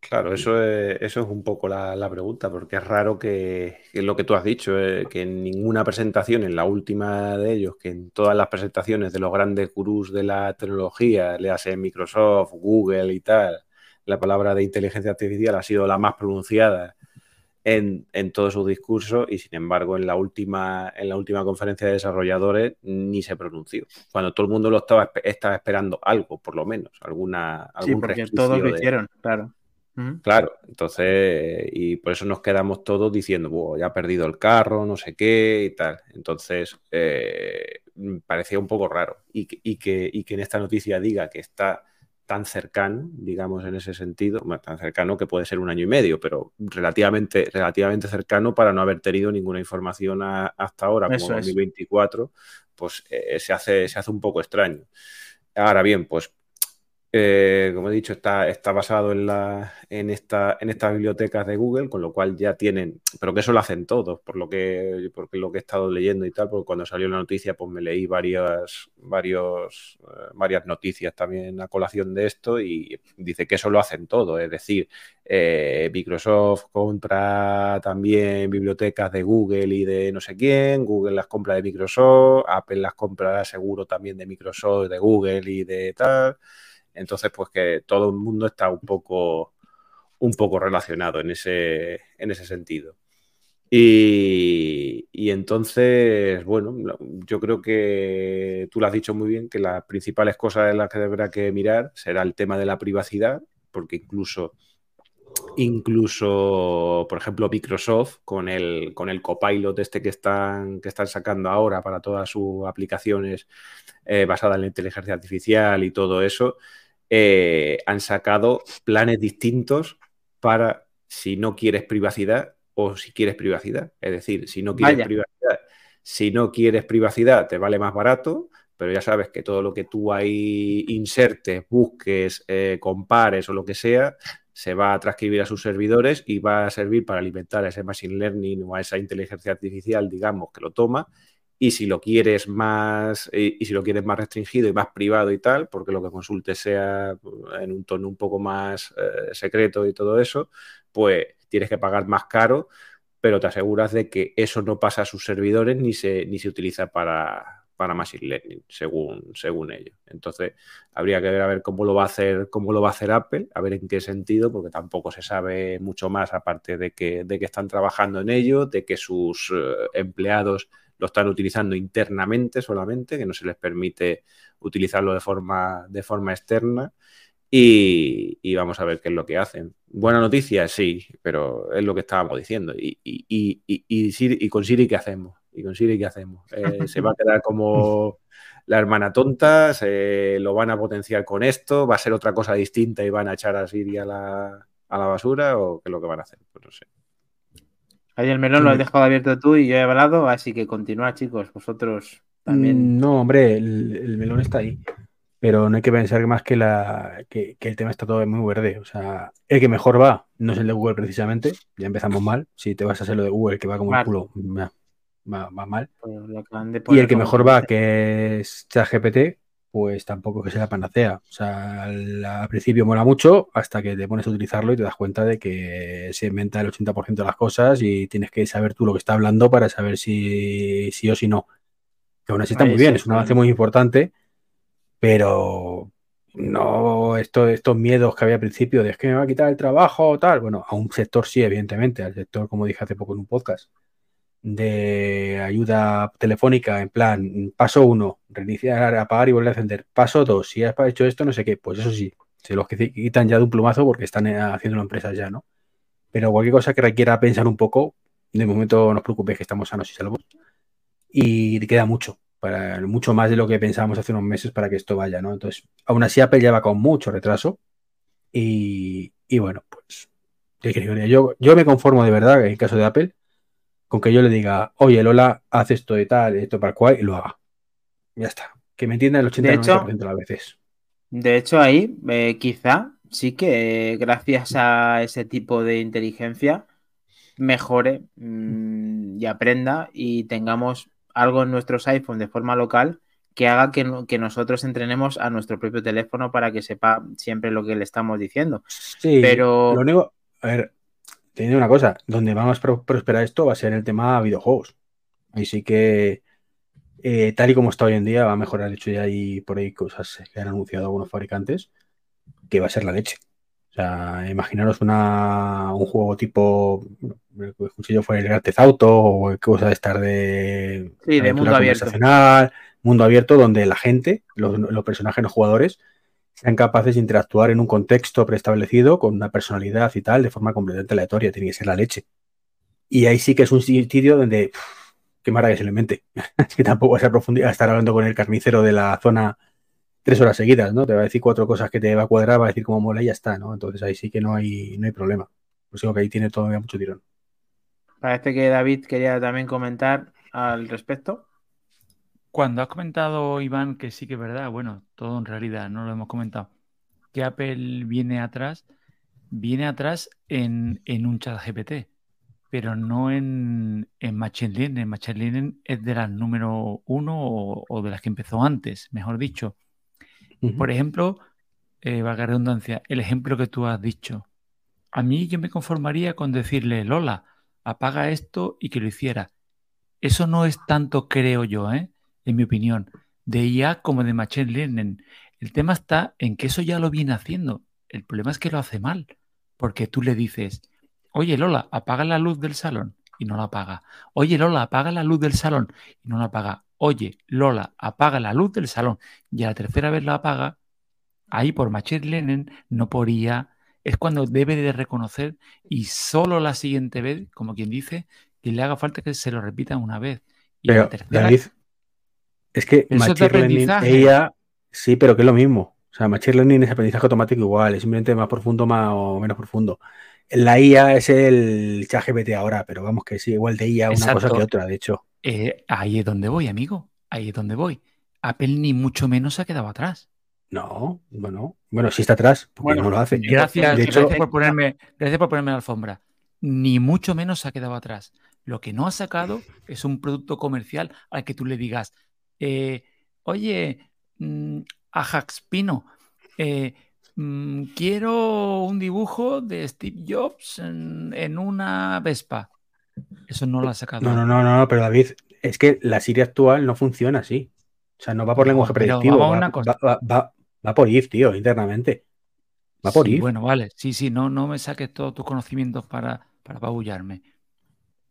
claro, eso es, eso es un poco la, pregunta, porque es raro que, lo que tú has dicho, eh, que en ninguna presentación, en la última de ellos, que en todas las presentaciones de los grandes gurús de la tecnología, le hace Microsoft, Google y tal, la palabra de inteligencia artificial ha sido la más pronunciada en, todo su discurso y sin embargo en la última en la última conferencia de desarrolladores ni se pronunció. Cuando todo el mundo lo estaba, estaba esperando algo, por lo menos, alguna algún Sí, porque todos lo hicieron, claro. Claro, entonces, y por eso nos quedamos todos diciendo, ya ha perdido el carro, no sé qué y tal. Entonces, eh, parecía un poco raro. y que, y que en esta noticia diga que está tan cercano, digamos, en ese sentido, tan cercano que puede ser un año y medio, pero relativamente, relativamente cercano para no haber tenido ninguna información hasta ahora, como 2024, pues eh, se, hace, se hace un poco extraño. Ahora bien, pues eh, como he dicho, está, está basado en, la, en, esta, en estas bibliotecas de Google, con lo cual ya tienen, pero que eso lo hacen todos, por lo que, porque lo que he estado leyendo y tal, porque cuando salió la noticia, pues me leí varias, varios, eh, varias noticias también a colación de esto y dice que eso lo hacen todos, es decir, eh, Microsoft compra también bibliotecas de Google y de no sé quién, Google las compra de Microsoft, Apple las comprará seguro también de Microsoft, de Google y de tal. Entonces, pues que todo el mundo está un poco, un poco relacionado en ese, en ese sentido. Y, entonces, bueno, yo creo que tú lo has dicho muy bien, que las principales cosas en las que deberá que mirar será el tema de la privacidad, porque incluso, incluso, por ejemplo, Microsoft con el, con el copilot este que están, que están sacando ahora para todas sus aplicaciones eh, basadas en la inteligencia artificial y todo eso, eh, han sacado planes distintos para si no quieres privacidad o si quieres privacidad. Es decir, si no quieres privacidad, si no quieres privacidad, te vale más barato, pero ya sabes que todo lo que tú ahí insertes, busques, eh, compares o lo que sea, se va a transcribir a sus servidores y va a servir para alimentar ese machine learning o a esa inteligencia artificial, digamos, que lo toma y si lo quieres más y, si lo quieres más restringido y más privado y tal, porque lo que consultes sea en un tono un poco más eh, secreto y todo eso, pues tienes que pagar más caro, pero te aseguras de que eso no pasa a sus servidores ni se, ni se utiliza para, para machine learning, según, según ellos. Entonces, habría que ver a ver cómo lo va a hacer, cómo lo va a hacer Apple, a ver en qué sentido, porque tampoco se sabe mucho más, aparte de que, de que están trabajando en ello, de que sus eh, empleados lo están utilizando internamente solamente, que no se les permite utilizarlo de forma, de forma externa. Y, vamos a ver qué es lo que hacen. Buena noticia, sí, pero es lo que estábamos diciendo. ¿Y, y, y con Siri qué hacemos? ¿Y con Siri qué hacemos? Eh, (laughs) ¿Se va a quedar como la hermana tonta? ¿Se lo van a potenciar con esto? ¿Va a ser otra cosa distinta y van a echar a Siri a la, a la basura? ¿O qué es lo que van a hacer? Pues no sé. Ahí el melón lo has dejado abierto tú y yo he hablado, así que continúa, chicos, vosotros también. Mm, no, hombre, el, melón está ahí. Pero no hay que pensar más que, la, que, el tema está todo muy verde. O sea, el que mejor va no es el de Google precisamente. Ya empezamos mal. Si te vas a hacer lo de Google, que va como el culo, va, va mal. Pues y el que mejor va, que es ChatGPT, pues tampoco que sea la panacea. O sea, al, principio mola mucho hasta que te pones a utilizarlo y te das cuenta de que se inventa el 80% de las cosas y tienes que saber tú lo que está hablando para saber si sí o si no. Que aún así está muy bien, es un avance muy importante, pero no esto, estos miedos que había al principio de es que me va a quitar el trabajo o tal. Bueno, a un sector sí, evidentemente, al sector, como dije hace poco en un podcast, de ayuda telefónica, en plan, paso uno, reiniciar, apagar y volver a encender. Paso dos, si has hecho esto, no sé qué, pues eso sí, se los quitan ya de un plumazo porque están eh, haciendo empresas ya, ¿no? Pero cualquier cosa que requiera pensar un poco, de momento no os preocupéis que estamos sanos y salvos. Y queda mucho, para, mucho más de lo que pensábamos hace unos meses para que esto vaya, ¿no? Entonces, aún así Apple ya va con mucho retraso. Y, bueno, pues, yo, yo me conformo de verdad, en el caso de Apple, con que yo le diga, oye Lola, haz esto de tal, esto para cual, y lo haga. Ya está. Que me entienda el 80-90% de, las veces. De hecho, ahí eh, quizá sí que eh, gracias a ese tipo de inteligencia mejore mm, y aprenda y tengamos algo en nuestros iPhones de forma local que haga que, que, nosotros entrenemos a nuestro propio teléfono para que sepa siempre lo que le estamos diciendo. Sí, pero. Lo único, a ver, tiene una cosa, donde vamos a prosperar esto va a ser el tema videojuegos. Ahí sí que, eh, tal y como está hoy en día, va a mejorar. De hecho, ya hay por ahí cosas que han anunciado algunos fabricantes que va a ser la leche. O sea, imaginaros una, un juego tipo, escuché yo fue el Grand Theft Auto o cosa de estar de, sí, de mundo abierto. Mundo abierto donde la gente, los, los personajes, los jugadores, sean capaces de interactuar en un contexto preestablecido con una personalidad y tal, de forma completamente aleatoria, tiene que ser la leche. Y ahí sí que es un sitio donde, qué mara que se le mente. (laughs) es que tampoco vas a, profundidad, a estar hablando con el carnicero de la zona tres horas seguidas, ¿no? Te va a decir cuatro cosas que te va a cuadrar, va a decir cómo mola y ya está, ¿no? Entonces ahí sí que no hay, no hay problema. Pues digo que ahí tiene todavía mucho tirón. Parece que David quería también comentar al respecto. Cuando has comentado, Iván, que sí que es verdad, bueno, todo en realidad, no lo hemos comentado, que Apple viene atrás, viene atrás en, un chat GPT, pero no en, en Machine Learning. Machine Learning es de las número uno o, de las que empezó antes, mejor dicho. Por ejemplo, eh, valga redundancia, el ejemplo que tú has dicho. A mí yo me conformaría con decirle, Lola, apaga esto y que lo hiciera. Eso no es tanto, creo yo, ¿eh? En mi opinión, de IA como de Machine Learning. El tema está en que eso ya lo viene haciendo. El problema es que lo hace mal, porque tú le dices, oye Lola, apaga la luz del salón y no la apaga. Oye Lola, apaga la luz del salón y no la apaga. Oye Lola, apaga la luz del salón y a la tercera vez la apaga. Ahí por Machine Learning, no por IA, es cuando debe de reconocer y solo la siguiente vez, como quien dice, que le haga falta que se lo repita una vez. Y la tercera, es que Machine Learning, ella, sí, pero que es lo mismo. O sea, Machine Learning es aprendizaje automático igual, es simplemente más profundo más o menos profundo. La IA es el ChatGPT ahora, pero vamos que sí, igual de IA una cosa que otra, de hecho. Eh, ahí es donde voy, amigo. Ahí es donde voy. Apple ni mucho menos se ha quedado atrás. No, bueno, bueno, sí está atrás, porque no lo hace. Gracias, gracias, por ponerme, gracias por ponerme la alfombra. Ni mucho menos se ha quedado atrás. Lo que no ha sacado es un producto comercial al que tú le digas, eh, oye, mm, a Jaxpino, eh, mm, quiero un dibujo de Steve Jobs en, una Vespa. Eso no lo ha sacado. No, no, no, no, pero David, es que la Siri actual no funciona así. O sea, no va por lenguaje predictivo, va, por if, tío, internamente. Va por if. Bueno, vale, sí, sí, no, no me saques todos tus conocimientos para, para apabullarme.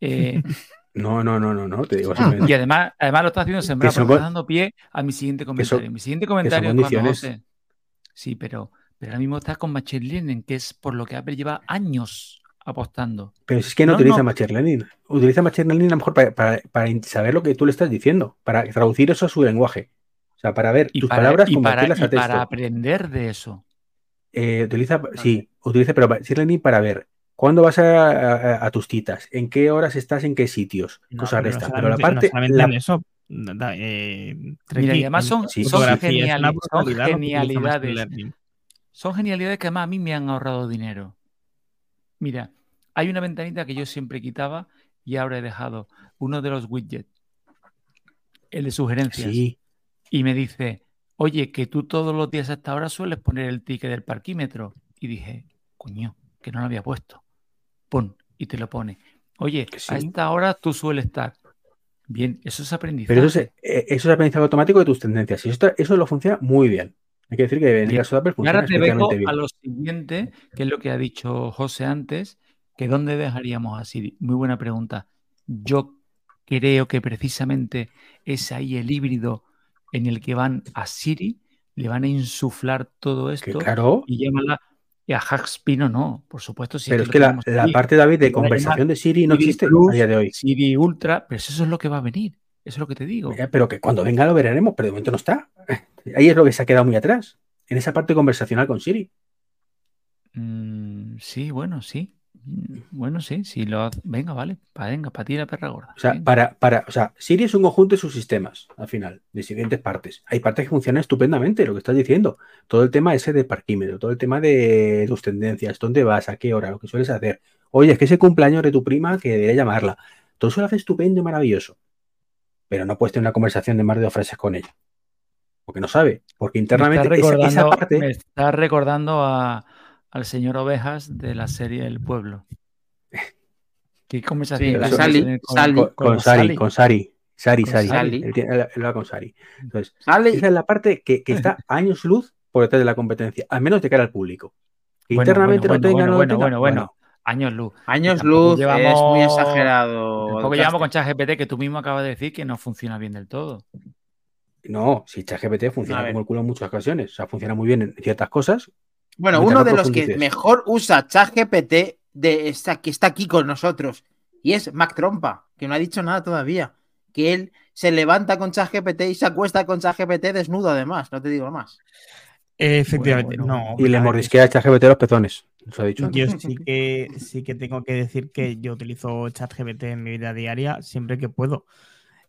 Eh, (laughs) No, no, no, no, no, te digo Y además, además lo está haciendo sembrar, porque está dando pie a mi siguiente comentario. mi siguiente comentario es José, Sí, pero, pero ahora mismo está con Machine Learning, que es por lo que Apple lleva años apostando. Pero es que no, utiliza Machine Learning. Utiliza Machine Learning a lo mejor para, saber lo que tú le estás diciendo, para traducir eso a su lenguaje. O sea, para ver tus palabras, y para, y para aprender de eso. Eh, utiliza, sí, utiliza, pero Machine Learning para ver ¿Cuándo vas a, tus citas? ¿En qué horas estás? ¿En qué sitios? Cosas de estas. Pero la parte. No eso, eh, Mira, y además son, son, genialidades. Son genialidades que además a mí me han ahorrado dinero. Mira, hay una ventanita que yo siempre quitaba y ahora he dejado uno de los widgets, el de sugerencias. Y me dice, oye, que tú todos los días a esta hora sueles poner el ticket del parquímetro. Y dije, coño, que no lo había puesto y te lo pone. Oye, a esta hora tú sueles estar. Bien, eso es aprendizaje. Pero eso es, eh, eso es aprendizaje automático de tus tendencias. Y eso, eso lo funciona muy bien. Hay que decir que en el caso de funciona ahora te vengo a lo siguiente, que es lo que ha dicho José antes, que dónde dejaríamos así. Muy buena pregunta. Yo creo que precisamente es ahí el híbrido en el que van a Siri, le van a insuflar todo esto claro. y llámala y a Hackspino no, por supuesto. pero es que la, parte, David, de conversación de Siri no existe a día de hoy. Siri Ultra, pero eso es lo que va a venir. Eso es lo que te digo. pero que cuando venga lo veremos, pero de momento no está. (laughs) Ahí es lo que se ha quedado muy atrás. En esa parte conversacional con Siri. Mm, sí, bueno, sí. Bueno, sí, sí lo venga, vale, para venga, para ti la perra gorda. O sea, para, para, o sea, Siri es un conjunto de sus sistemas, al final, de siguientes partes. Hay partes que funcionan estupendamente, lo que estás diciendo. Todo el tema ese de parquímetro, todo el tema de tus tendencias, dónde vas, a qué hora, lo que sueles hacer. Oye, es que ese cumpleaños de tu prima que debería llamarla. Todo eso lo hace estupendo y maravilloso. Pero no puedes tener una conversación de más de dos frases con ella. Porque no sabe. Porque internamente esa, parte. Me está recordando a al señor Ovejas de la serie El Pueblo. ¿Qué conversación? con, Sari, con, Sari, con Sari. Sari, Sari. Él, va con Sari. Entonces, esa es la parte que, está años luz por detrás de la competencia, al menos de cara al público. internamente no tenga, no bueno, bueno, bueno, Años luz. Años luz es muy exagerado. Tampoco llevamos con ChatGPT que tú mismo acabas de decir que no funciona bien del todo. No, si ChatGPT funciona como el culo en muchas ocasiones. O sea, funciona muy bien en ciertas cosas, bueno, uno de los que mejor usa ChatGPT de esta, que está aquí con nosotros y es Mac Trompa, que no ha dicho nada todavía. Que él se levanta con ChatGPT y se acuesta con ChatGPT desnudo, además, no te digo más. Efectivamente, no. Y le mordisquea a ChatGPT los pezones. ha dicho yo (laughs) sí que, sí que tengo que decir que yo utilizo ChatGPT en mi vida diaria siempre que puedo.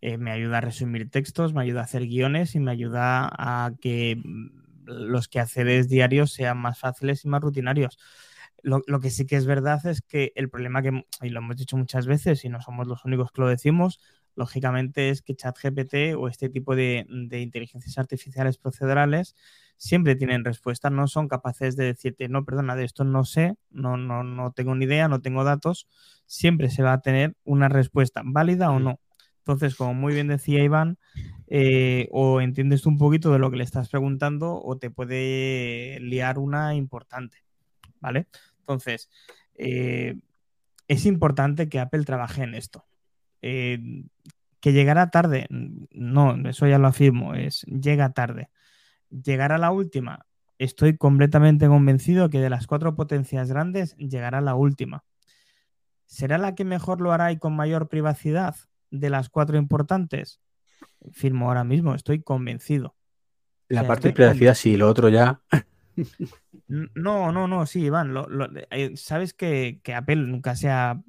Eh, me ayuda a resumir textos, me ayuda a hacer guiones y me ayuda a que los quehaceres diarios sean más fáciles y más rutinarios. Lo, que sí que es verdad es que el problema que, y lo hemos dicho muchas veces y no somos los únicos que lo decimos, lógicamente es que ChatGPT o este tipo de, inteligencias artificiales procedurales siempre tienen respuesta, no son capaces de decirte, no, perdona, de esto no sé, no, no, no tengo ni idea, no tengo datos, siempre se va a tener una respuesta válida o no. Entonces, como muy bien decía Iván, eh, o entiendes un poquito de lo que le estás preguntando o te puede liar una importante, ¿vale? Entonces, eh, es importante que Apple trabaje en esto. Eh, que llegará tarde, no, eso ya lo afirmo, es llega tarde. Llegará la última, estoy completamente convencido que de las cuatro potencias grandes llegará la última. ¿Será la que mejor lo hará y con mayor privacidad? de las cuatro importantes? Firmo ahora mismo, estoy convencido. La parte de sí, lo otro ya. No, no, no, sí, Iván. Eh, Sabes que, Apple nunca se ha,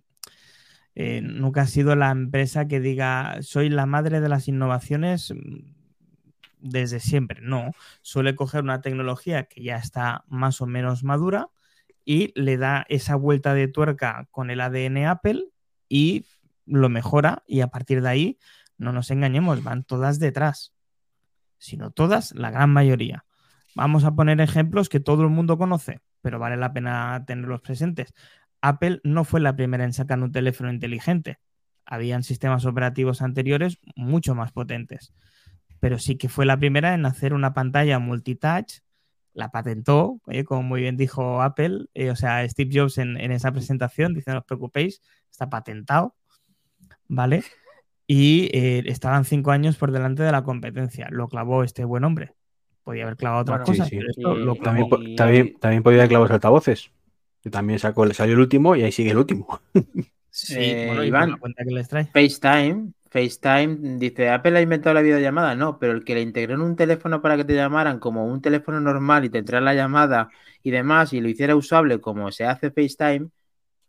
eh, nunca ha sido la empresa que diga soy la madre de las innovaciones mm, desde siempre. No, suele coger una tecnología que ya está más o menos madura y le da esa vuelta de tuerca con el ADN Apple y lo mejora y a partir de ahí, no nos engañemos, van todas detrás. Sino todas, la gran mayoría. Vamos a poner ejemplos que todo el mundo conoce, pero vale la pena tenerlos presentes. Apple no fue la primera en sacar un teléfono inteligente. Habían sistemas operativos anteriores mucho más potentes. Pero sí que fue la primera en hacer una pantalla multitouch. La patentó, como muy bien dijo Apple, eh, o sea, Steve Jobs en, en, esa presentación, dice no os preocupéis, está patentado. ¿vale? Y eh, estaban cinco años por delante de la competencia. Lo clavó este buen hombre. Podía haber clavado otras cosas, también, también, podía haber clavado altavoces. Que también sacó, salió el último y ahí sigue el último. (laughs) Sí, eh, Iván, cuenta que les trae. FaceTime, FaceTime dice, Apple ha inventado la videollamada, no, pero el que le integró en un teléfono para que te llamaran como un teléfono normal y te entrara la llamada y demás y lo hiciera usable como se hace FaceTime,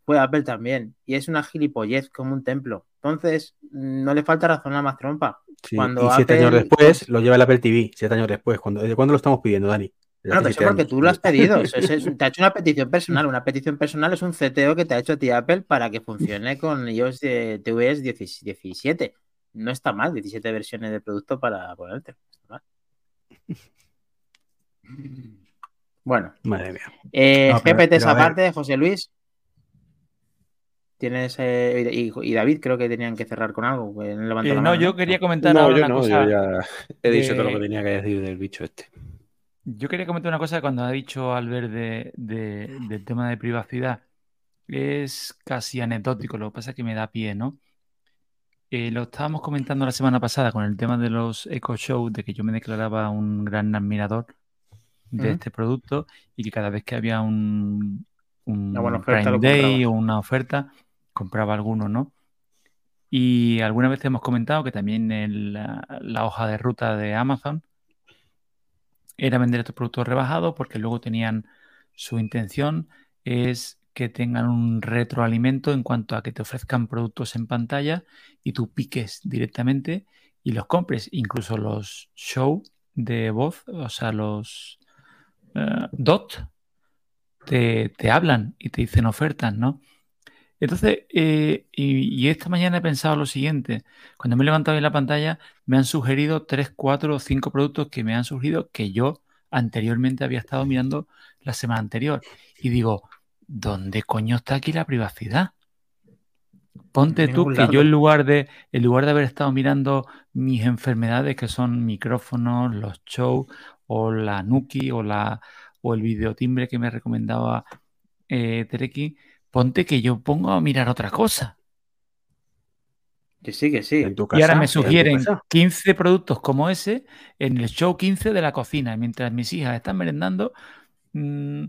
fue Apple también. Y es una gilipollez como un templo. Entonces, no le falta razón a más trompa. Cuando y siete años después lo lleva el Apple TV, siete años después. Cuando, ¿Desde cuándo lo estamos pidiendo, Dani? Claro, pero eso porque tú lo has pedido. (laughs) te ha hecho una petición personal. Una petición personal es un CTO que te ha hecho a ti Apple para que funcione con iOS tvs 17. No está mal, 17 versiones de producto para ponerte. (laughs) Bueno. Madre mía. Eh, GPT esa parte, José Luis. Tienes eh, y, David creo que tenían que cerrar con algo. Eh, no, yo quería comentar no, yo no, Yo ya he dicho todo lo que tenía que decir del bicho este. Yo quería comentar una cosa cuando ha dicho Albert de, del tema de privacidad. Es casi anecdótico, lo que pasa es que me da pie, ¿no? eh, lo estábamos comentando la semana pasada con el tema de los Eco Show, de que yo me declaraba un gran admirador de este producto y que cada vez que había un, un Prime Day o una oferta, compraba alguno, ¿no? Y alguna vez hemos comentado que también en la, hoja de ruta de Amazon era vender estos productos rebajados porque luego tenían su intención es que tengan un retroalimento en cuanto a que te ofrezcan productos en pantalla y tú piques directamente y los compres. Incluso los show de voz, o sea, los eh, DOT, te, te, hablan y te dicen ofertas, ¿no? Entonces, eh, y, esta mañana he pensado lo siguiente, cuando me he levantado en la pantalla, me han sugerido tres, cuatro o cinco productos que me han surgido que yo anteriormente había estado mirando la semana anterior. Y digo, ¿dónde coño está aquí la privacidad? Ponte tú que yo en lugar de en lugar de haber estado mirando mis enfermedades que son micrófonos, los shows o la Nuki o la o el videotimbre que me recomendaba eh, Tereki, ponte que yo pongo a mirar otra cosa. Que sí, que sí. y ahora me sugieren 15 productos como ese en el show 15 de la cocina, mientras mis hijas están merendando. Mm,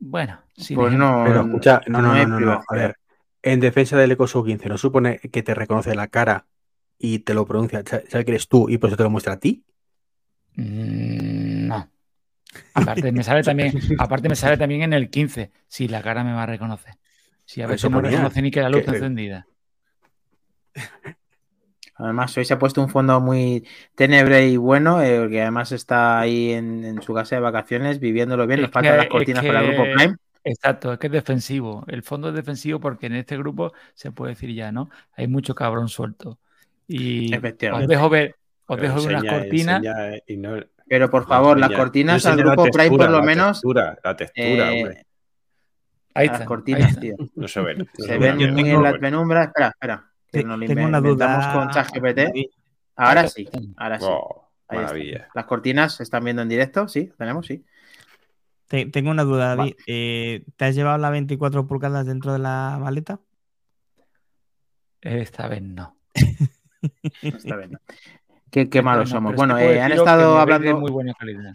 bueno, sí. Pues no, pero escucha, no, no, no, no, A ver, en defensa del EcoShow 15, ¿no supone que te reconoce la cara y te lo pronuncia, sabe que eres tú y por eso te lo muestra a ti? Mm, no. Aparte me sale también, (laughs) aparte me sale también en el 15, si la cara me va a reconocer. Si a veces no reconoce ni que la luz está encendida. Además, hoy se ha puesto un fondo muy tenebre y bueno, eh, que además está ahí en, su casa de vacaciones viviéndolo bien. Le faltan las cortinas para el grupo Prime. Exacto, es que es defensivo. El fondo es defensivo porque en este grupo se puede decir ya, ¿no? Hay mucho cabrón suelto. Y os dejo ver, os dejo unas cortinas. Pero por favor, las cortinas al grupo Prime por lo menos. Textura, la textura, eh, hombre. Ahí las cortinas, tío. No se ven. se ven en las penumbras. Espera, espera tengo una duda. con ChatGPT. Ahora sí, ahora sí. maravilla. Las cortinas se están viendo en directo, sí, tenemos, sí. tengo una duda, David. Eh, ¿Te has llevado las 24 pulgadas dentro de la maleta? Esta vez no. (laughs) Esta vez no. Qué, malos somos. Bueno, eh, han estado hablando. Muy buena calidad.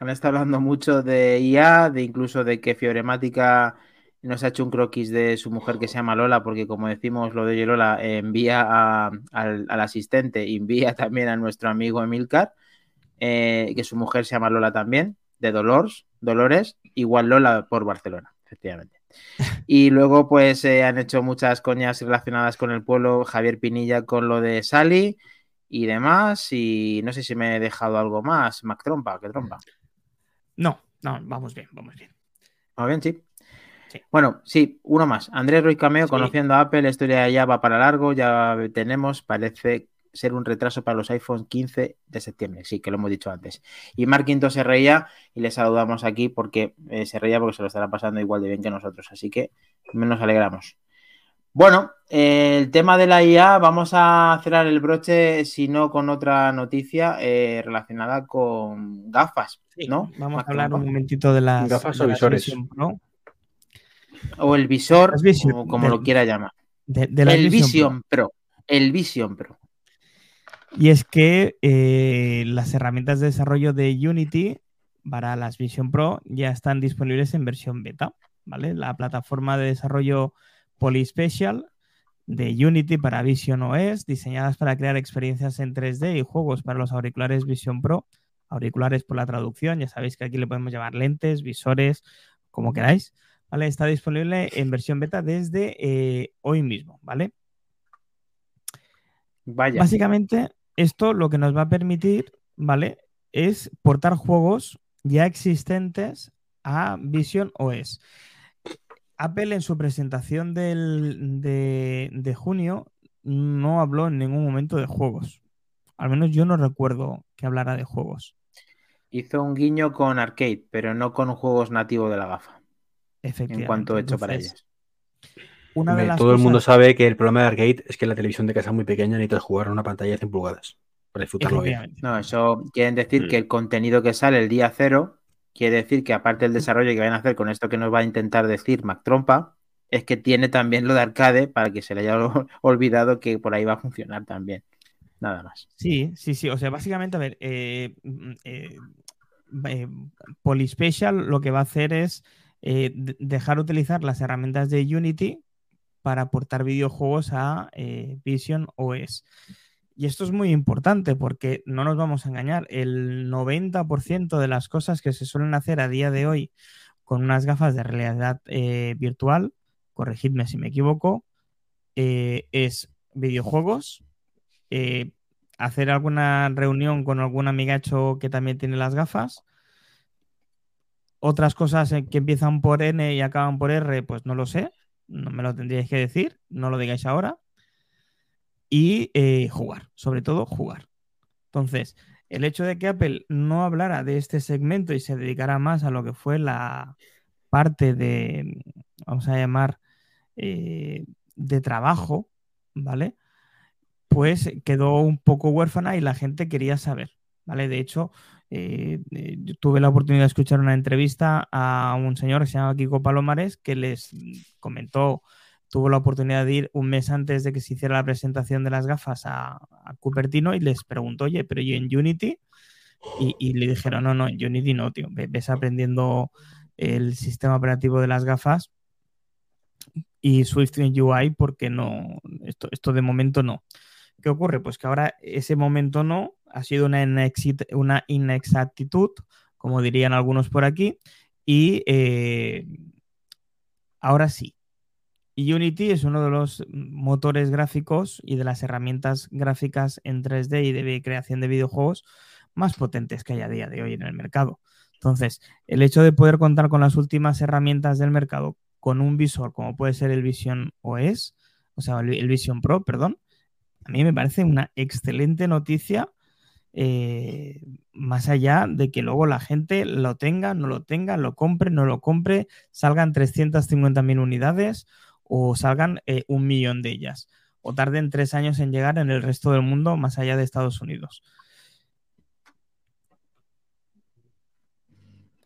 Han estado hablando mucho de IA, de incluso de que Fioremática nos ha hecho un croquis de su mujer que se llama Lola, porque como decimos lo de Lola, envía al, asistente, envía (laughs) también a nuestro amigo Emilcar, eh, que su mujer se llama Lola también, de Dolores, Dolores, igual Lola por Barcelona, efectivamente. (laughs) Y luego, pues eh, han hecho muchas coñas relacionadas con el pueblo, Javier Pinilla con lo de Sally y demás. Y no sé si me he dejado algo más. Mac Trompa, ¿qué trompa? No, no, vamos bien, vamos bien. Vamos bien, sí. Bueno, sí, uno más. Andrés Roy Cameo, conociendo a Apple, la historia ya va para largo, ya tenemos, parece ser un retraso para los iPhone 15 de septiembre, sí, que lo hemos dicho antes. Y Mark Quinto se reía y le saludamos aquí porque eh, se reía porque se lo estará pasando igual de bien que nosotros, así que nos alegramos. Bueno, el tema de la IA, vamos a cerrar el broche, si no con otra noticia eh, relacionada con gafas, ¿no? Vamos a hablar un momentito de las gafas o visores. O el visor, o como lo quiera llamar. el Vision, Pro. El Vision Pro. Y es que eh, las herramientas de desarrollo de Unity para las Vision Pro ya están disponibles en versión beta, ¿vale? La plataforma de desarrollo Polyspecial de Unity para Vision OS, diseñadas para crear experiencias en 3D y juegos para los auriculares Vision Pro, auriculares por la traducción, ya sabéis que aquí le podemos llamar lentes, visores, como queráis. ¿vale? Está disponible en versión beta desde eh, hoy mismo, ¿vale? Vaya. Básicamente, esto lo que nos va a permitir, ¿vale? Es portar juegos ya existentes a Vision OS. Apple en su presentación de, de junio no habló en ningún momento de juegos. Al menos yo no recuerdo que hablara de juegos. Hizo un guiño con arcade, pero no con juegos nativos de la gafa en cuanto hecho para ellas. todo el mundo sabe que el problema de Arcade es que la televisión de casa es muy pequeña y necesitas jugar en una pantalla de 100 pulgadas para disfrutarlo bien. No, eso quiere decir mm. que el contenido que sale el día cero quiere decir que aparte del desarrollo que van a hacer con esto que nos va a intentar decir Mac Trompa, es que tiene también lo de arcade para que se le haya (laughs) olvidado que por ahí va a funcionar también. Nada más. Sí, sí, sí. O sea, básicamente, a ver, eh, mm, eh, eh Polyspecial lo que va a hacer es eh, dejar utilizar las herramientas de Unity para aportar videojuegos a Vision OS. Y esto es muy importante porque no nos vamos a engañar, el 90% de las cosas que se suelen hacer a día de hoy con unas gafas de realidad eh, virtual, corregidme si me equivoco, eh, es videojuegos, eh, hacer alguna reunión con algún amigacho que también tiene las gafas, otras cosas que empiezan por N y acaban por R, pues no lo sé, no me lo tendríais que decir, no lo digáis ahora y eh, jugar, sobre todo jugar. Entonces, el hecho de que Apple no hablara de este segmento y se dedicara más a lo que fue la parte de, vamos a llamar, eh, de trabajo, ¿vale? Pues quedó un poco huérfana y la gente quería saber, ¿vale? De hecho, eh, tuve la oportunidad de escuchar una entrevista a un señor que se llama Kiko Palomares que les comentó tuvo la oportunidad de ir un mes antes de que se hiciera la presentación de las gafas a, Cupertino y les preguntó, oye, pero yo en Unity, y, le dijeron, no, no, en Unity no, tío, ves aprendiendo el sistema operativo de las gafas y Swift en UI porque no, esto, esto de momento no. ¿Qué ocurre? Pues que ahora ese momento no ha sido una, una inexactitud, como dirían algunos por aquí, y eh, ahora sí, Unity es uno de los motores gráficos y de las herramientas gráficas en 3D y de creación de videojuegos más potentes que hay a día de hoy en el mercado. Entonces, el hecho de poder contar con las últimas herramientas del mercado con un visor como puede ser el Vision OS, o sea, el Vision Pro, perdón, a mí me parece una excelente noticia, eh, más allá de que luego la gente lo tenga, no lo tenga, lo compre, no lo compre, salgan 350.000 unidades o salgan eh, un millón de ellas o tarden tres años en llegar en el resto del mundo más allá de Estados Unidos.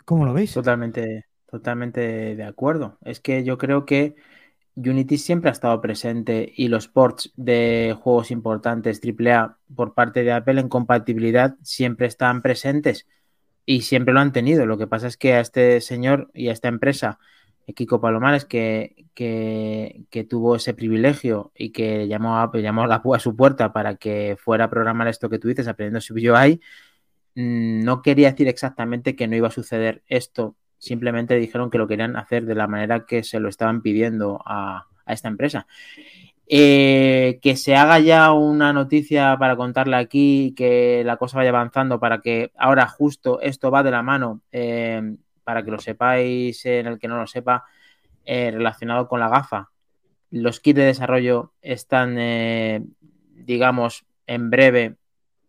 ¿Cómo lo veis? Totalmente, totalmente de acuerdo. Es que yo creo que Unity siempre ha estado presente y los ports de juegos importantes AAA por parte de Apple en compatibilidad siempre están presentes y siempre lo han tenido. Lo que pasa es que a este señor y a esta empresa Kiko Palomares, que, que, tuvo ese privilegio y que llamó a, llamó la, a su puerta para que fuera a programar esto que tú dices, aprendiendo su UI, mm, no quería decir exactamente que no iba a suceder esto, simplemente dijeron que lo querían hacer de la manera que se lo estaban pidiendo a, esta empresa. Eh, que se haga ya una noticia para contarla aquí, que la cosa vaya avanzando para que ahora justo esto va de la mano eh, para que lo sepáis en el que no lo sepa, eh, relacionado con la gafa. Los kits de desarrollo están, eh, digamos, en breve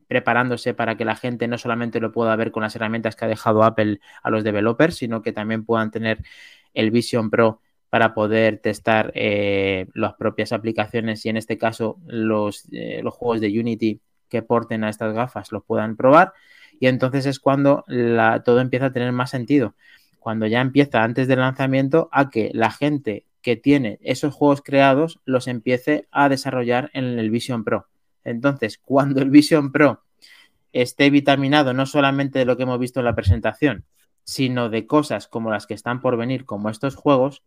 preparándose para que la gente no solamente lo pueda ver con las herramientas que ha dejado Apple a los developers, sino que también puedan tener el Vision Pro para poder testar eh, las propias aplicaciones y en este caso los, los juegos de Unity que porten a estas gafas los puedan probar y entonces es cuando todo empieza a tener más sentido. Cuando ya empieza antes del lanzamiento a que la gente que tiene esos juegos creados los empiece a desarrollar en el Vision Pro. Entonces, cuando el Vision Pro esté vitaminado no solamente de lo que hemos visto en la presentación, sino de cosas como las que están por venir, como estos juegos,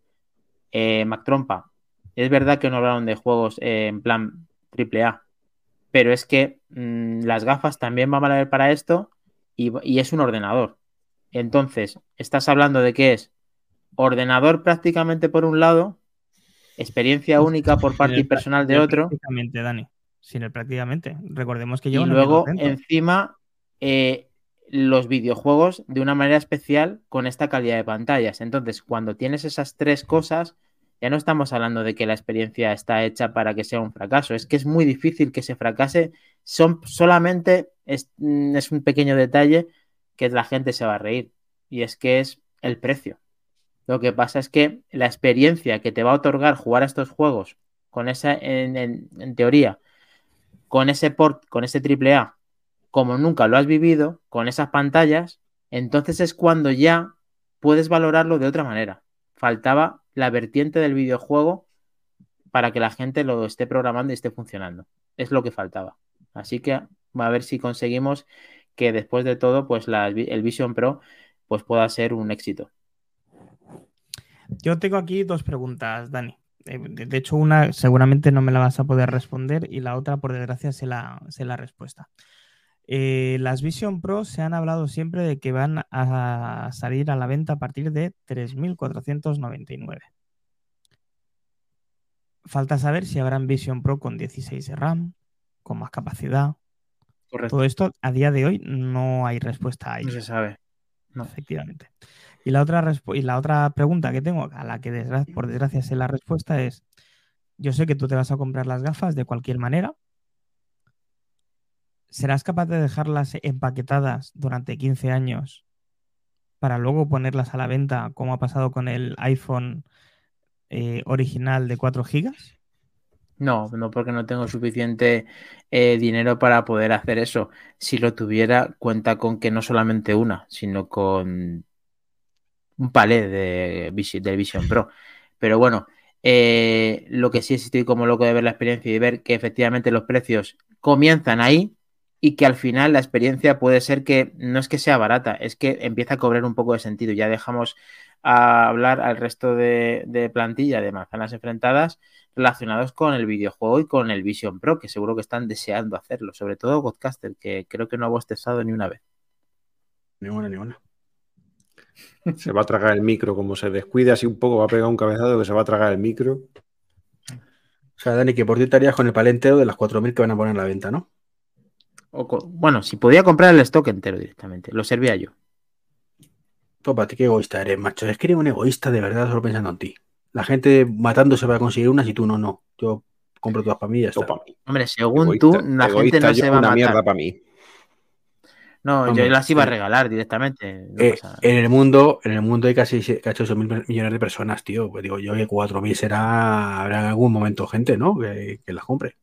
eh, Mac Trompa, es verdad que no hablaron de juegos eh, en plan AAA, pero es que mm, las gafas también van a valer para esto y, es un ordenador. Entonces, estás hablando de que es ordenador prácticamente por un lado, experiencia única por parte y personal de otro. Prácticamente, Dani. Sin el prácticamente. Recordemos que yo. Y luego, encima, eh, los videojuegos de una manera especial con esta calidad de pantallas. Entonces, cuando tienes esas tres cosas, ya no estamos hablando de que la experiencia está hecha para que sea un fracaso. Es que es muy difícil que se fracase. Son solamente Mm, es, un pequeño detalle que la gente se va a reír. Y es que es el precio. Lo que pasa es que la experiencia que te va a otorgar jugar a estos juegos con esa, en, teoría, con ese port, con ese triple A, como nunca lo has vivido, con esas pantallas, entonces es cuando ya puedes valorarlo de otra manera. Faltaba la vertiente del videojuego para que la gente lo esté programando y esté funcionando. Es lo que faltaba. Así que a ver si conseguimos que después de todo, pues el Vision Pro pues pueda ser un éxito. Yo tengo aquí dos preguntas, Dani. Eh, de hecho, una seguramente no me la vas a poder responder y la otra, por desgracia, sé la, la respuesta. Eh, las Vision Pro se han hablado siempre de que van a salir a la venta a partir de 3.499. Falta saber si habrán Vision Pro con 16 de RAM, con más capacidad. Todo esto a día de hoy no hay respuesta a ello. No se sabe. No. Efectivamente. Y la otra, y la otra pregunta que tengo, a la que por desgracia sé la respuesta es, yo sé que tú te vas a comprar las gafas de cualquier manera. ¿Serás capaz de dejarlas empaquetadas durante 15 años para luego ponerlas a la venta como ha pasado con el iPhone eh, original de 4 gigas? No, no porque no tengo suficiente eh, dinero para poder hacer eso. Si lo tuviera, cuenta con que no solamente una, sino con un palé de, del Vision Pro. Pero bueno, eh, lo que sí estoy como loco de ver la experiencia y ver que efectivamente los precios comienzan ahí y que al final la experiencia puede ser que no es que sea barata, es que empieza a cobrar un poco de sentido. Ya dejamos a hablar al resto de, plantilla de manzanas enfrentadas relacionados con el videojuego y con el Vision Pro, que seguro que están deseando hacerlo, sobre todo Godcaster, que creo que no hemos testado ni una vez. Ni una, ni una. Se va a tragar el micro, como se descuide así un poco, va a pegar un cabezado que se va a tragar el micro. O sea, Dani, que por ti estarías con el palé entero de las 4.000 que van a poner en la venta, ¿no? Bueno, si podía comprar el stock entero directamente, lo servía yo. Topa, qué egoísta eres, macho. Es que eres un egoísta de verdad, solo pensando en ti. La gente matándose para conseguir unas y tú no, no. Yo compro todas para mí y ya está. Hombre, según tú, la gente no se va a matar. mierda para mí. No, yo las iba a regalar directamente. Eh, en el mundo, en el mundo hay casi 8 mil millones de personas, tío. Pues digo yo que 4.000 será, habrá en algún momento gente, ¿no? Que, las compre.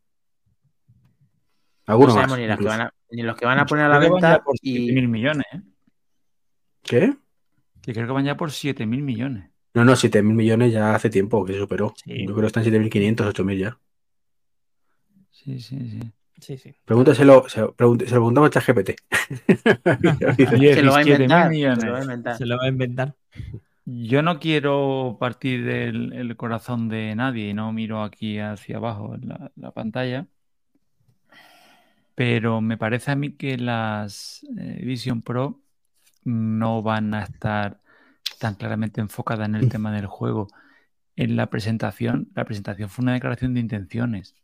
Algunos no ni, los que van a poner a la venta. Por y... mil millones, ¿eh? ¿Qué? Que creo que van ya por 7 mil millones. No, no, 7 mil millones ya hace tiempo que se superó. Yo creo que están 7.500, 8.000 ya. Sí, sí, sí. Sí, sí. Pregúntaselo, se, lo preguntamos a ChatGPT. (laughs) se, lo va a inventar, se lo va a inventar. Yo no quiero partir del corazón de nadie y no miro aquí hacia abajo en la, pantalla. Pero me parece a mí que las eh, Vision Pro no van a estar tan claramente enfocadas en el tema del juego. En la presentación, la presentación fue una declaración de intenciones.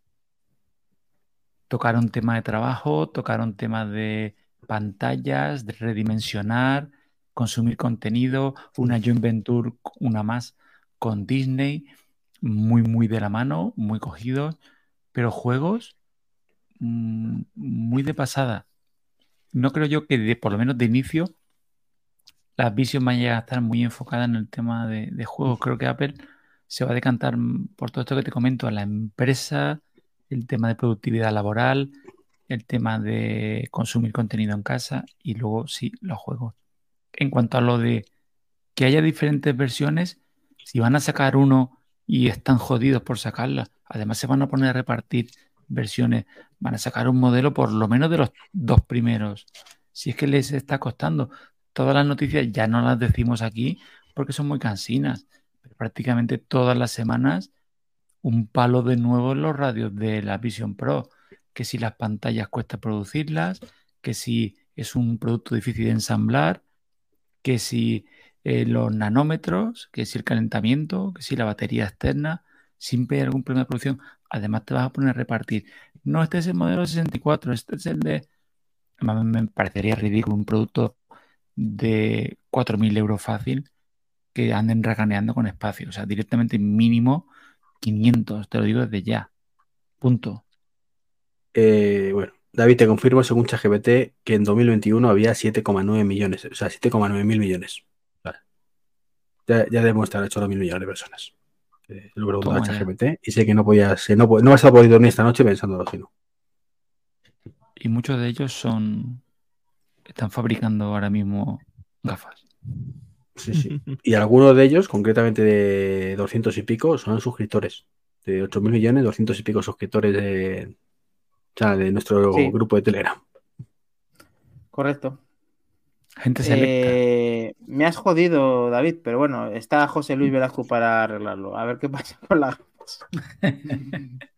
Tocaron tema de trabajo, tocaron temas de pantallas, de redimensionar, consumir contenido, una joint venture, una más con Disney, muy, muy de la mano, muy cogidos, pero juegos mm, muy de pasada. No creo yo que por lo menos de inicio las Vision vayan a estar muy enfocadas en el tema de, de juegos. Creo que Apple se va a decantar por todo esto que te comento a la empresa el tema de productividad laboral, el tema de consumir contenido en casa y luego sí, los juegos. En cuanto a lo de que haya diferentes versiones, si van a sacar uno y están jodidos por sacarla, además se van a poner a repartir versiones, van a sacar un modelo por lo menos de los dos primeros. Si es que les está costando, todas las noticias ya no las decimos aquí porque son muy cansinas, pero prácticamente todas las semanas un palo de nuevo en los radios de la Vision Pro, que si las pantallas cuesta producirlas, que si es un producto difícil de ensamblar, que si eh, los nanómetros, que si el calentamiento, que si la batería externa, siempre hay algún problema de producción. Además te vas a poner a repartir. No, este es el modelo 64, este es el de... Me parecería ridículo un producto de 4.000 euros fácil que anden reganeando con espacio. O sea, directamente mínimo 500, te lo digo desde ya. Punto. Eh, bueno, David, te confirmo según ChatGPT que en 2021 había 7,9 millones, o sea, 7,9 mil millones. Ya, ya debemos estar 2 mil millones de personas. Eh, lo pregunto a ChatGPT y sé que no podías, no, no vas a poder dormir esta noche pensándolo, sino. Y muchos de ellos son. Están fabricando ahora mismo gafas. Sí, sí. Y algunos de ellos, concretamente de 200 y pico, son suscriptores. De 8 mil millones, 200 y pico suscriptores de, de nuestro grupo de Telegram. Correcto. Gente selecta. Eh, me has jodido, David, pero bueno, está José Luis Velasco para arreglarlo. A ver qué pasa con las (laughs)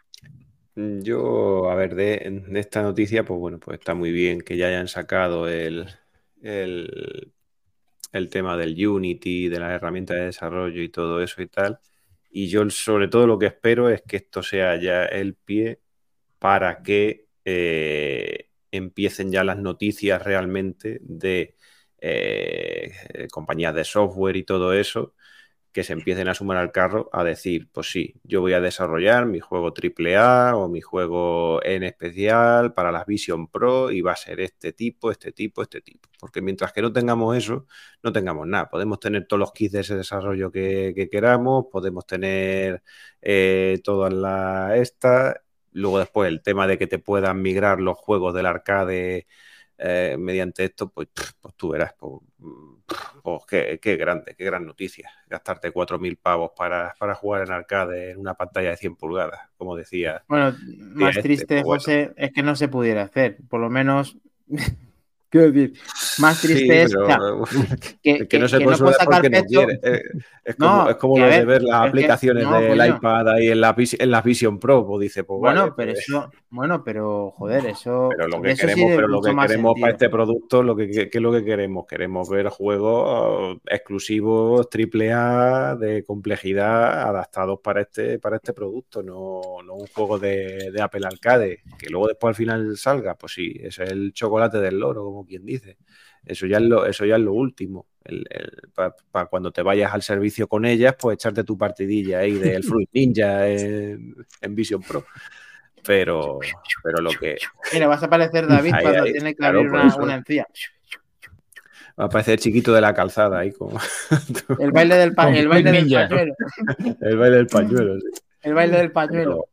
Yo, a ver, de, esta noticia, pues bueno, pues está muy bien que ya hayan sacado el, el, el tema del Unity, de la herramienta de desarrollo y todo eso y tal. Y yo sobre todo lo que espero es que esto sea ya el pie para que eh, empiecen ya las noticias realmente de eh, compañías de software y todo eso, que se empiecen a sumar al carro a decir, pues sí, yo voy a desarrollar mi juego AAA o mi juego en especial para las Vision Pro y va a ser este tipo, este tipo, este tipo. Porque mientras que no tengamos eso, no tengamos nada. Podemos tener todos los kits de ese desarrollo que, queramos, podemos tener eh, todas las estas. Luego después el tema de que te puedan migrar los juegos del arcade eh, mediante esto, pues, pues tú verás, pues, pues qué, grande, qué gran noticia. Gastarte 4.000 pavos para, para, jugar en arcade en una pantalla de 100 pulgadas, como decía. Bueno, más este, triste, pues José, es que no se pudiera hacer. Por lo menos Quiero decir, más triste es que, no se puede no porque no quiere. Eh, es como, es como lo de ver las aplicaciones del iPad ahí en la, en la Vision Pro, pues dice, pues bueno, pero pues eso, bueno, pero joder, eso. Pero lo que queremos, pero lo que queremos para este producto, lo que, ¿qué es lo que queremos? Queremos ver juegos exclusivos, triple A, de complejidad, adaptados para este, para este producto, no, no un juego de, de Apple Arcade, que luego después al final salga, pues sí, ese es el chocolate del loro, como quien dice. Eso ya es lo, eso ya es lo último. Para cuando te vayas al servicio con ellas, pues echarte tu partidilla ahí del Fruit Ninja (laughs) en, Vision Pro. Pero, pero lo que. Mira, vas a aparecer David cuando tiene que abrir una, encía. Va a aparecer chiquito de la calzada ahí como. El baile del, (laughs) (laughs) el baile del pañuelo. El baile del pañuelo, El baile del pañuelo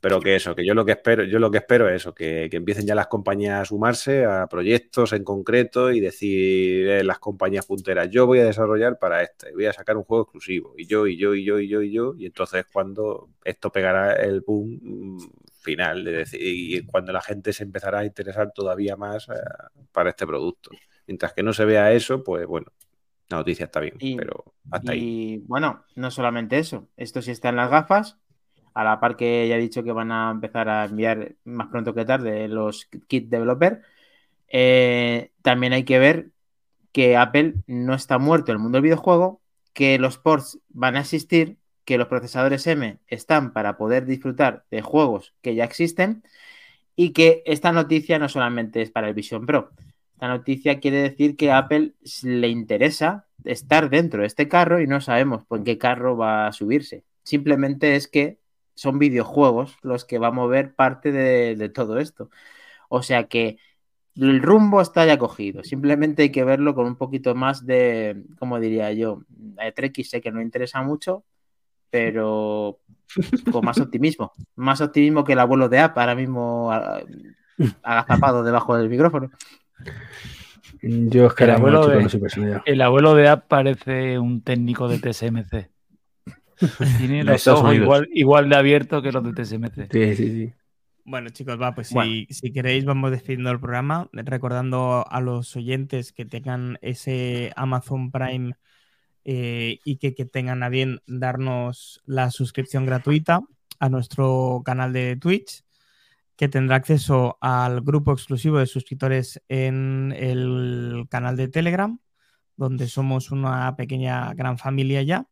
pero que eso, que yo lo que espero, yo lo que espero es eso, que, empiecen ya las compañías a sumarse a proyectos en concreto y decir eh, las compañías punteras, yo voy a desarrollar para este, voy a sacar un juego exclusivo, y yo, y yo, y yo, y yo, y yo, y entonces cuando esto pegará el boom mm, final, de decir, y cuando la gente se empezará a interesar todavía más eh, para este producto. Mientras que no se vea eso, pues bueno, la noticia está bien, pero hasta ahí. Y bueno, no solamente eso, esto sí está en las gafas, a la par que ya he dicho que van a empezar a enviar más pronto que tarde los kit developer, eh, también hay que ver que Apple no está muerto en el mundo del videojuego, que los ports van a existir, que los procesadores M están para poder disfrutar de juegos que ya existen y que esta noticia no solamente es para el Vision Pro. Esta noticia quiere decir que a Apple le interesa estar dentro de este carro y no sabemos por qué carro va a subirse. Simplemente es que son videojuegos los que va a mover parte de, todo esto. O sea que el rumbo está ya cogido. Simplemente hay que verlo con un poquito más de, como diría yo, Trek sé que no interesa mucho, pero con más optimismo. Más optimismo que el abuelo de App ahora mismo agazapado debajo del micrófono. Yo es que el abuelo, de, el abuelo de App parece un técnico de TSMC. Tiene los ojos igual, de abierto que los de TSMC. Sí, sí, sí. Bueno, chicos, va, pues Si, queréis, vamos despidiendo el programa, recordando a los oyentes que tengan ese Amazon Prime eh, y que, tengan a bien darnos la suscripción gratuita a nuestro canal de Twitch, que tendrá acceso al grupo exclusivo de suscriptores en el canal de Telegram, donde somos una pequeña gran familia ya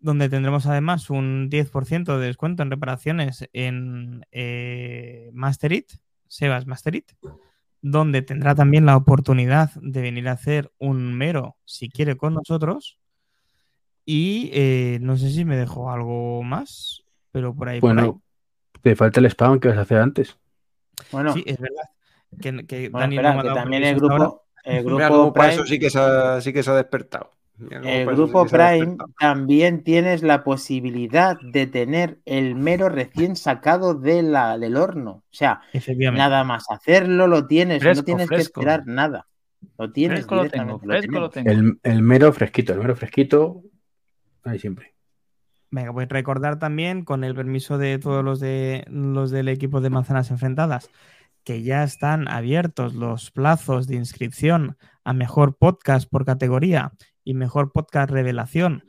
donde tendremos además un 10% de descuento en reparaciones en eh, Masterit, Sebas Masterit, donde tendrá también la oportunidad de venir a hacer un mero, si quiere, con nosotros. Y eh, no sé si me dejo algo más, pero por ahí. Bueno, te falta el spam que vas a hacer antes. Bueno, sí, es verdad. Que, que, también el grupo, el grupo eso sí que sí que se ha despertado. El grupo Prime también tienes la posibilidad de tener el mero recién sacado de la, del horno. O sea, nada más hacerlo lo tienes, no tienes que esperar nada. Lo tienes. Fresco lo tengo, fresco lo tengo. El, el mero fresquito, el mero fresquito. Ahí siempre. Venga, pues recordar también, con el permiso de todos los, de, los del equipo de Manzanas Enfrentadas, que ya están abiertos los plazos de inscripción a mejor podcast por categoría y mejor podcast revelación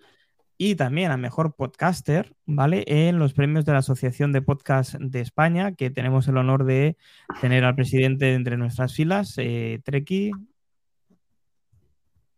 y también a mejor podcaster, ¿vale? En los premios de la Asociación de Podcast de España, que tenemos el honor de tener al presidente entre nuestras filas, eh, Treki.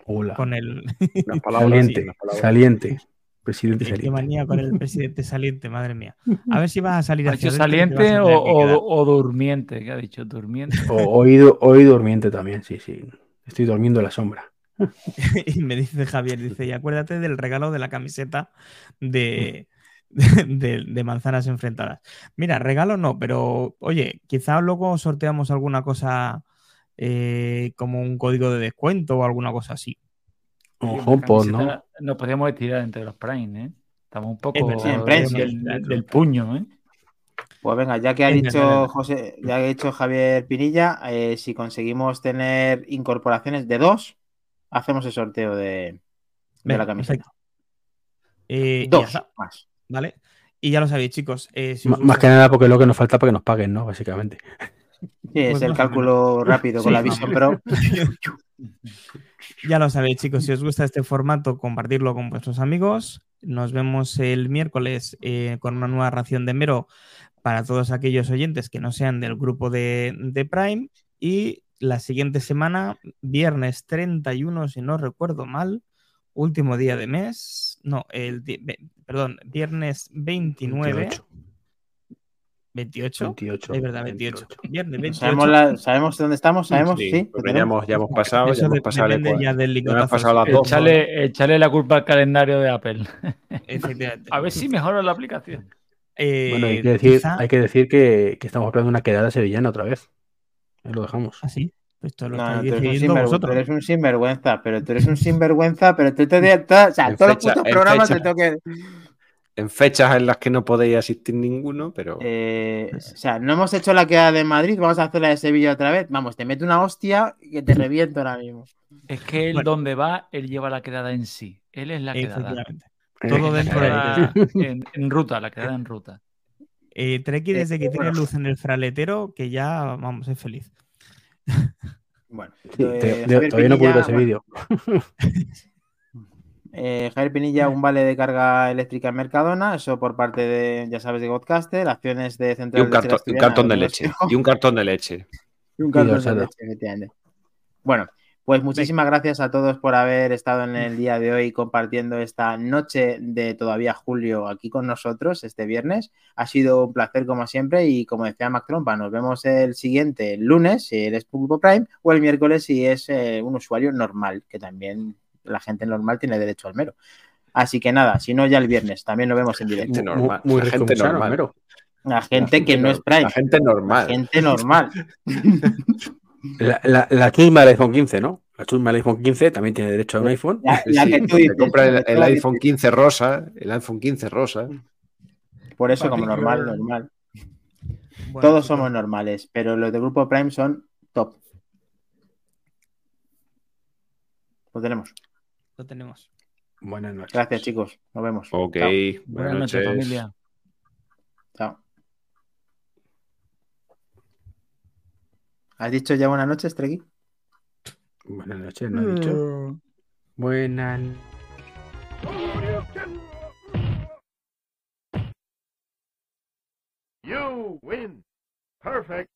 Hola. Con el. (laughs) saliente, saliente. Presidente saliente. Qué manía con el (laughs) presidente saliente, madre mía. A ver si vas a salir ¿Ha dicho saliente o, o, o, durmiente? ¿Qué ha dicho? ¿Durmiente? O oído, oído durmiente también, sí, sí. Estoy durmiendo en la sombra. (laughs) y me dice Javier, dice, y acuérdate del regalo de la camiseta (laughs) de, de, manzanas enfrentadas. Mira, regalo no, pero oye, quizá luego sorteamos alguna cosa eh, como un código de descuento o alguna cosa así. Ojo, pues, ¿no? Nos podríamos estirar entre los Prime, ¿eh? Estamos un poco del, del, puño, ¿eh? Pues venga, ya que ha dicho José, ya ha dicho Javier Pinilla, eh, si conseguimos tener incorporaciones de dos, hacemos el sorteo de, de la camiseta. Eh, dos más. ¿Vale? Y ya lo sabéis, chicos. Eh, más que nada porque es lo que nos falta para que nos paguen, ¿no? Básicamente. Sí, es pues el cálculo (laughs) rápido con la Vision Pro. (laughs) ya lo sabéis, chicos. Si os gusta este formato, compartirlo con vuestros amigos. Nos vemos el miércoles eh, con una nueva ración de mero para todos aquellos oyentes que no sean del grupo de, de Prime. Y la siguiente semana, viernes 31, si no recuerdo mal, último día de mes, no, el perdón, viernes 29. 28. 28. Es verdad, 28. Viernes 28. ¿Sabemos, ¿Sabemos, dónde estamos? ¿Sabemos? Sí. sí ya, hemos, ya, hemos, pasado. ya hemos pasado, ya del ya hemos pasado las dos. Echale, la culpa al calendario de Apple. (laughs) A ver si mejora la aplicación. Eh, bueno, hay que decir, hay que, decir que, que estamos hablando de una quedada sevillana otra vez. Ahí lo dejamos. ¿Así? ¿Ah, pues lo no, tú eres, un tú eres un sinvergüenza, pero tú eres un sinvergüenza, pero tú te... o sea, todos los putos programas te tengo que... En fechas en las que no podéis asistir ninguno, pero... Eh, o sea, no hemos hecho la queda de Madrid, vamos a hacer la de Sevilla otra vez. Vamos, te mete una hostia que te reviento ahora mismo. Es que él donde va, él lleva la quedada en sí. Él es la quedada. Todo dentro de... En, en ruta, la quedada en ruta. Eh, Treki desde que tiene luz en el fraletero, que ya, vamos, es feliz. Bueno, eh, todavía no puedo ver ese vídeo. (laughs) Eh, Javier Pinilla, un vale de carga eléctrica en Mercadona, eso por parte de, ya sabes, de Godcaster, acciones de Central y un, cartón, de leche. (laughs) Y un cartón de leche. y un cartón de leche, efectivamente. Bueno, pues muchísimas gracias a todos por haber estado en el día de hoy compartiendo esta noche de todavía julio aquí con nosotros este viernes. Ha sido un placer como siempre y como decía Mac Trompa, nos vemos el siguiente lunes si eres Pulpo Prime o el miércoles si es eh, un usuario normal, que también la gente normal tiene derecho al mero. Así que nada, si no ya el viernes también lo vemos en directo. normal, muy, gente normal. La gente que no es Prime. La gente normal. La gente normal. La, la, la chusma del iPhone 15, ¿no? La chusma del iPhone 15 también tiene derecho a un iPhone. compra el, iPhone 15 rosa, el iPhone 15 rosa. Por eso, como normal, normal. Todos somos normales, pero los de Grupo Prime son top. Lo tenemos. Lo tenemos. Buenas noches. Gracias, chicos. Nos vemos. Ok. Buenas, noches, familia. Chao. ¿Has dicho ya buenas noches, Tregui? Buenas noches, ¿no has dicho? Mm. Buenas You win. Perfect.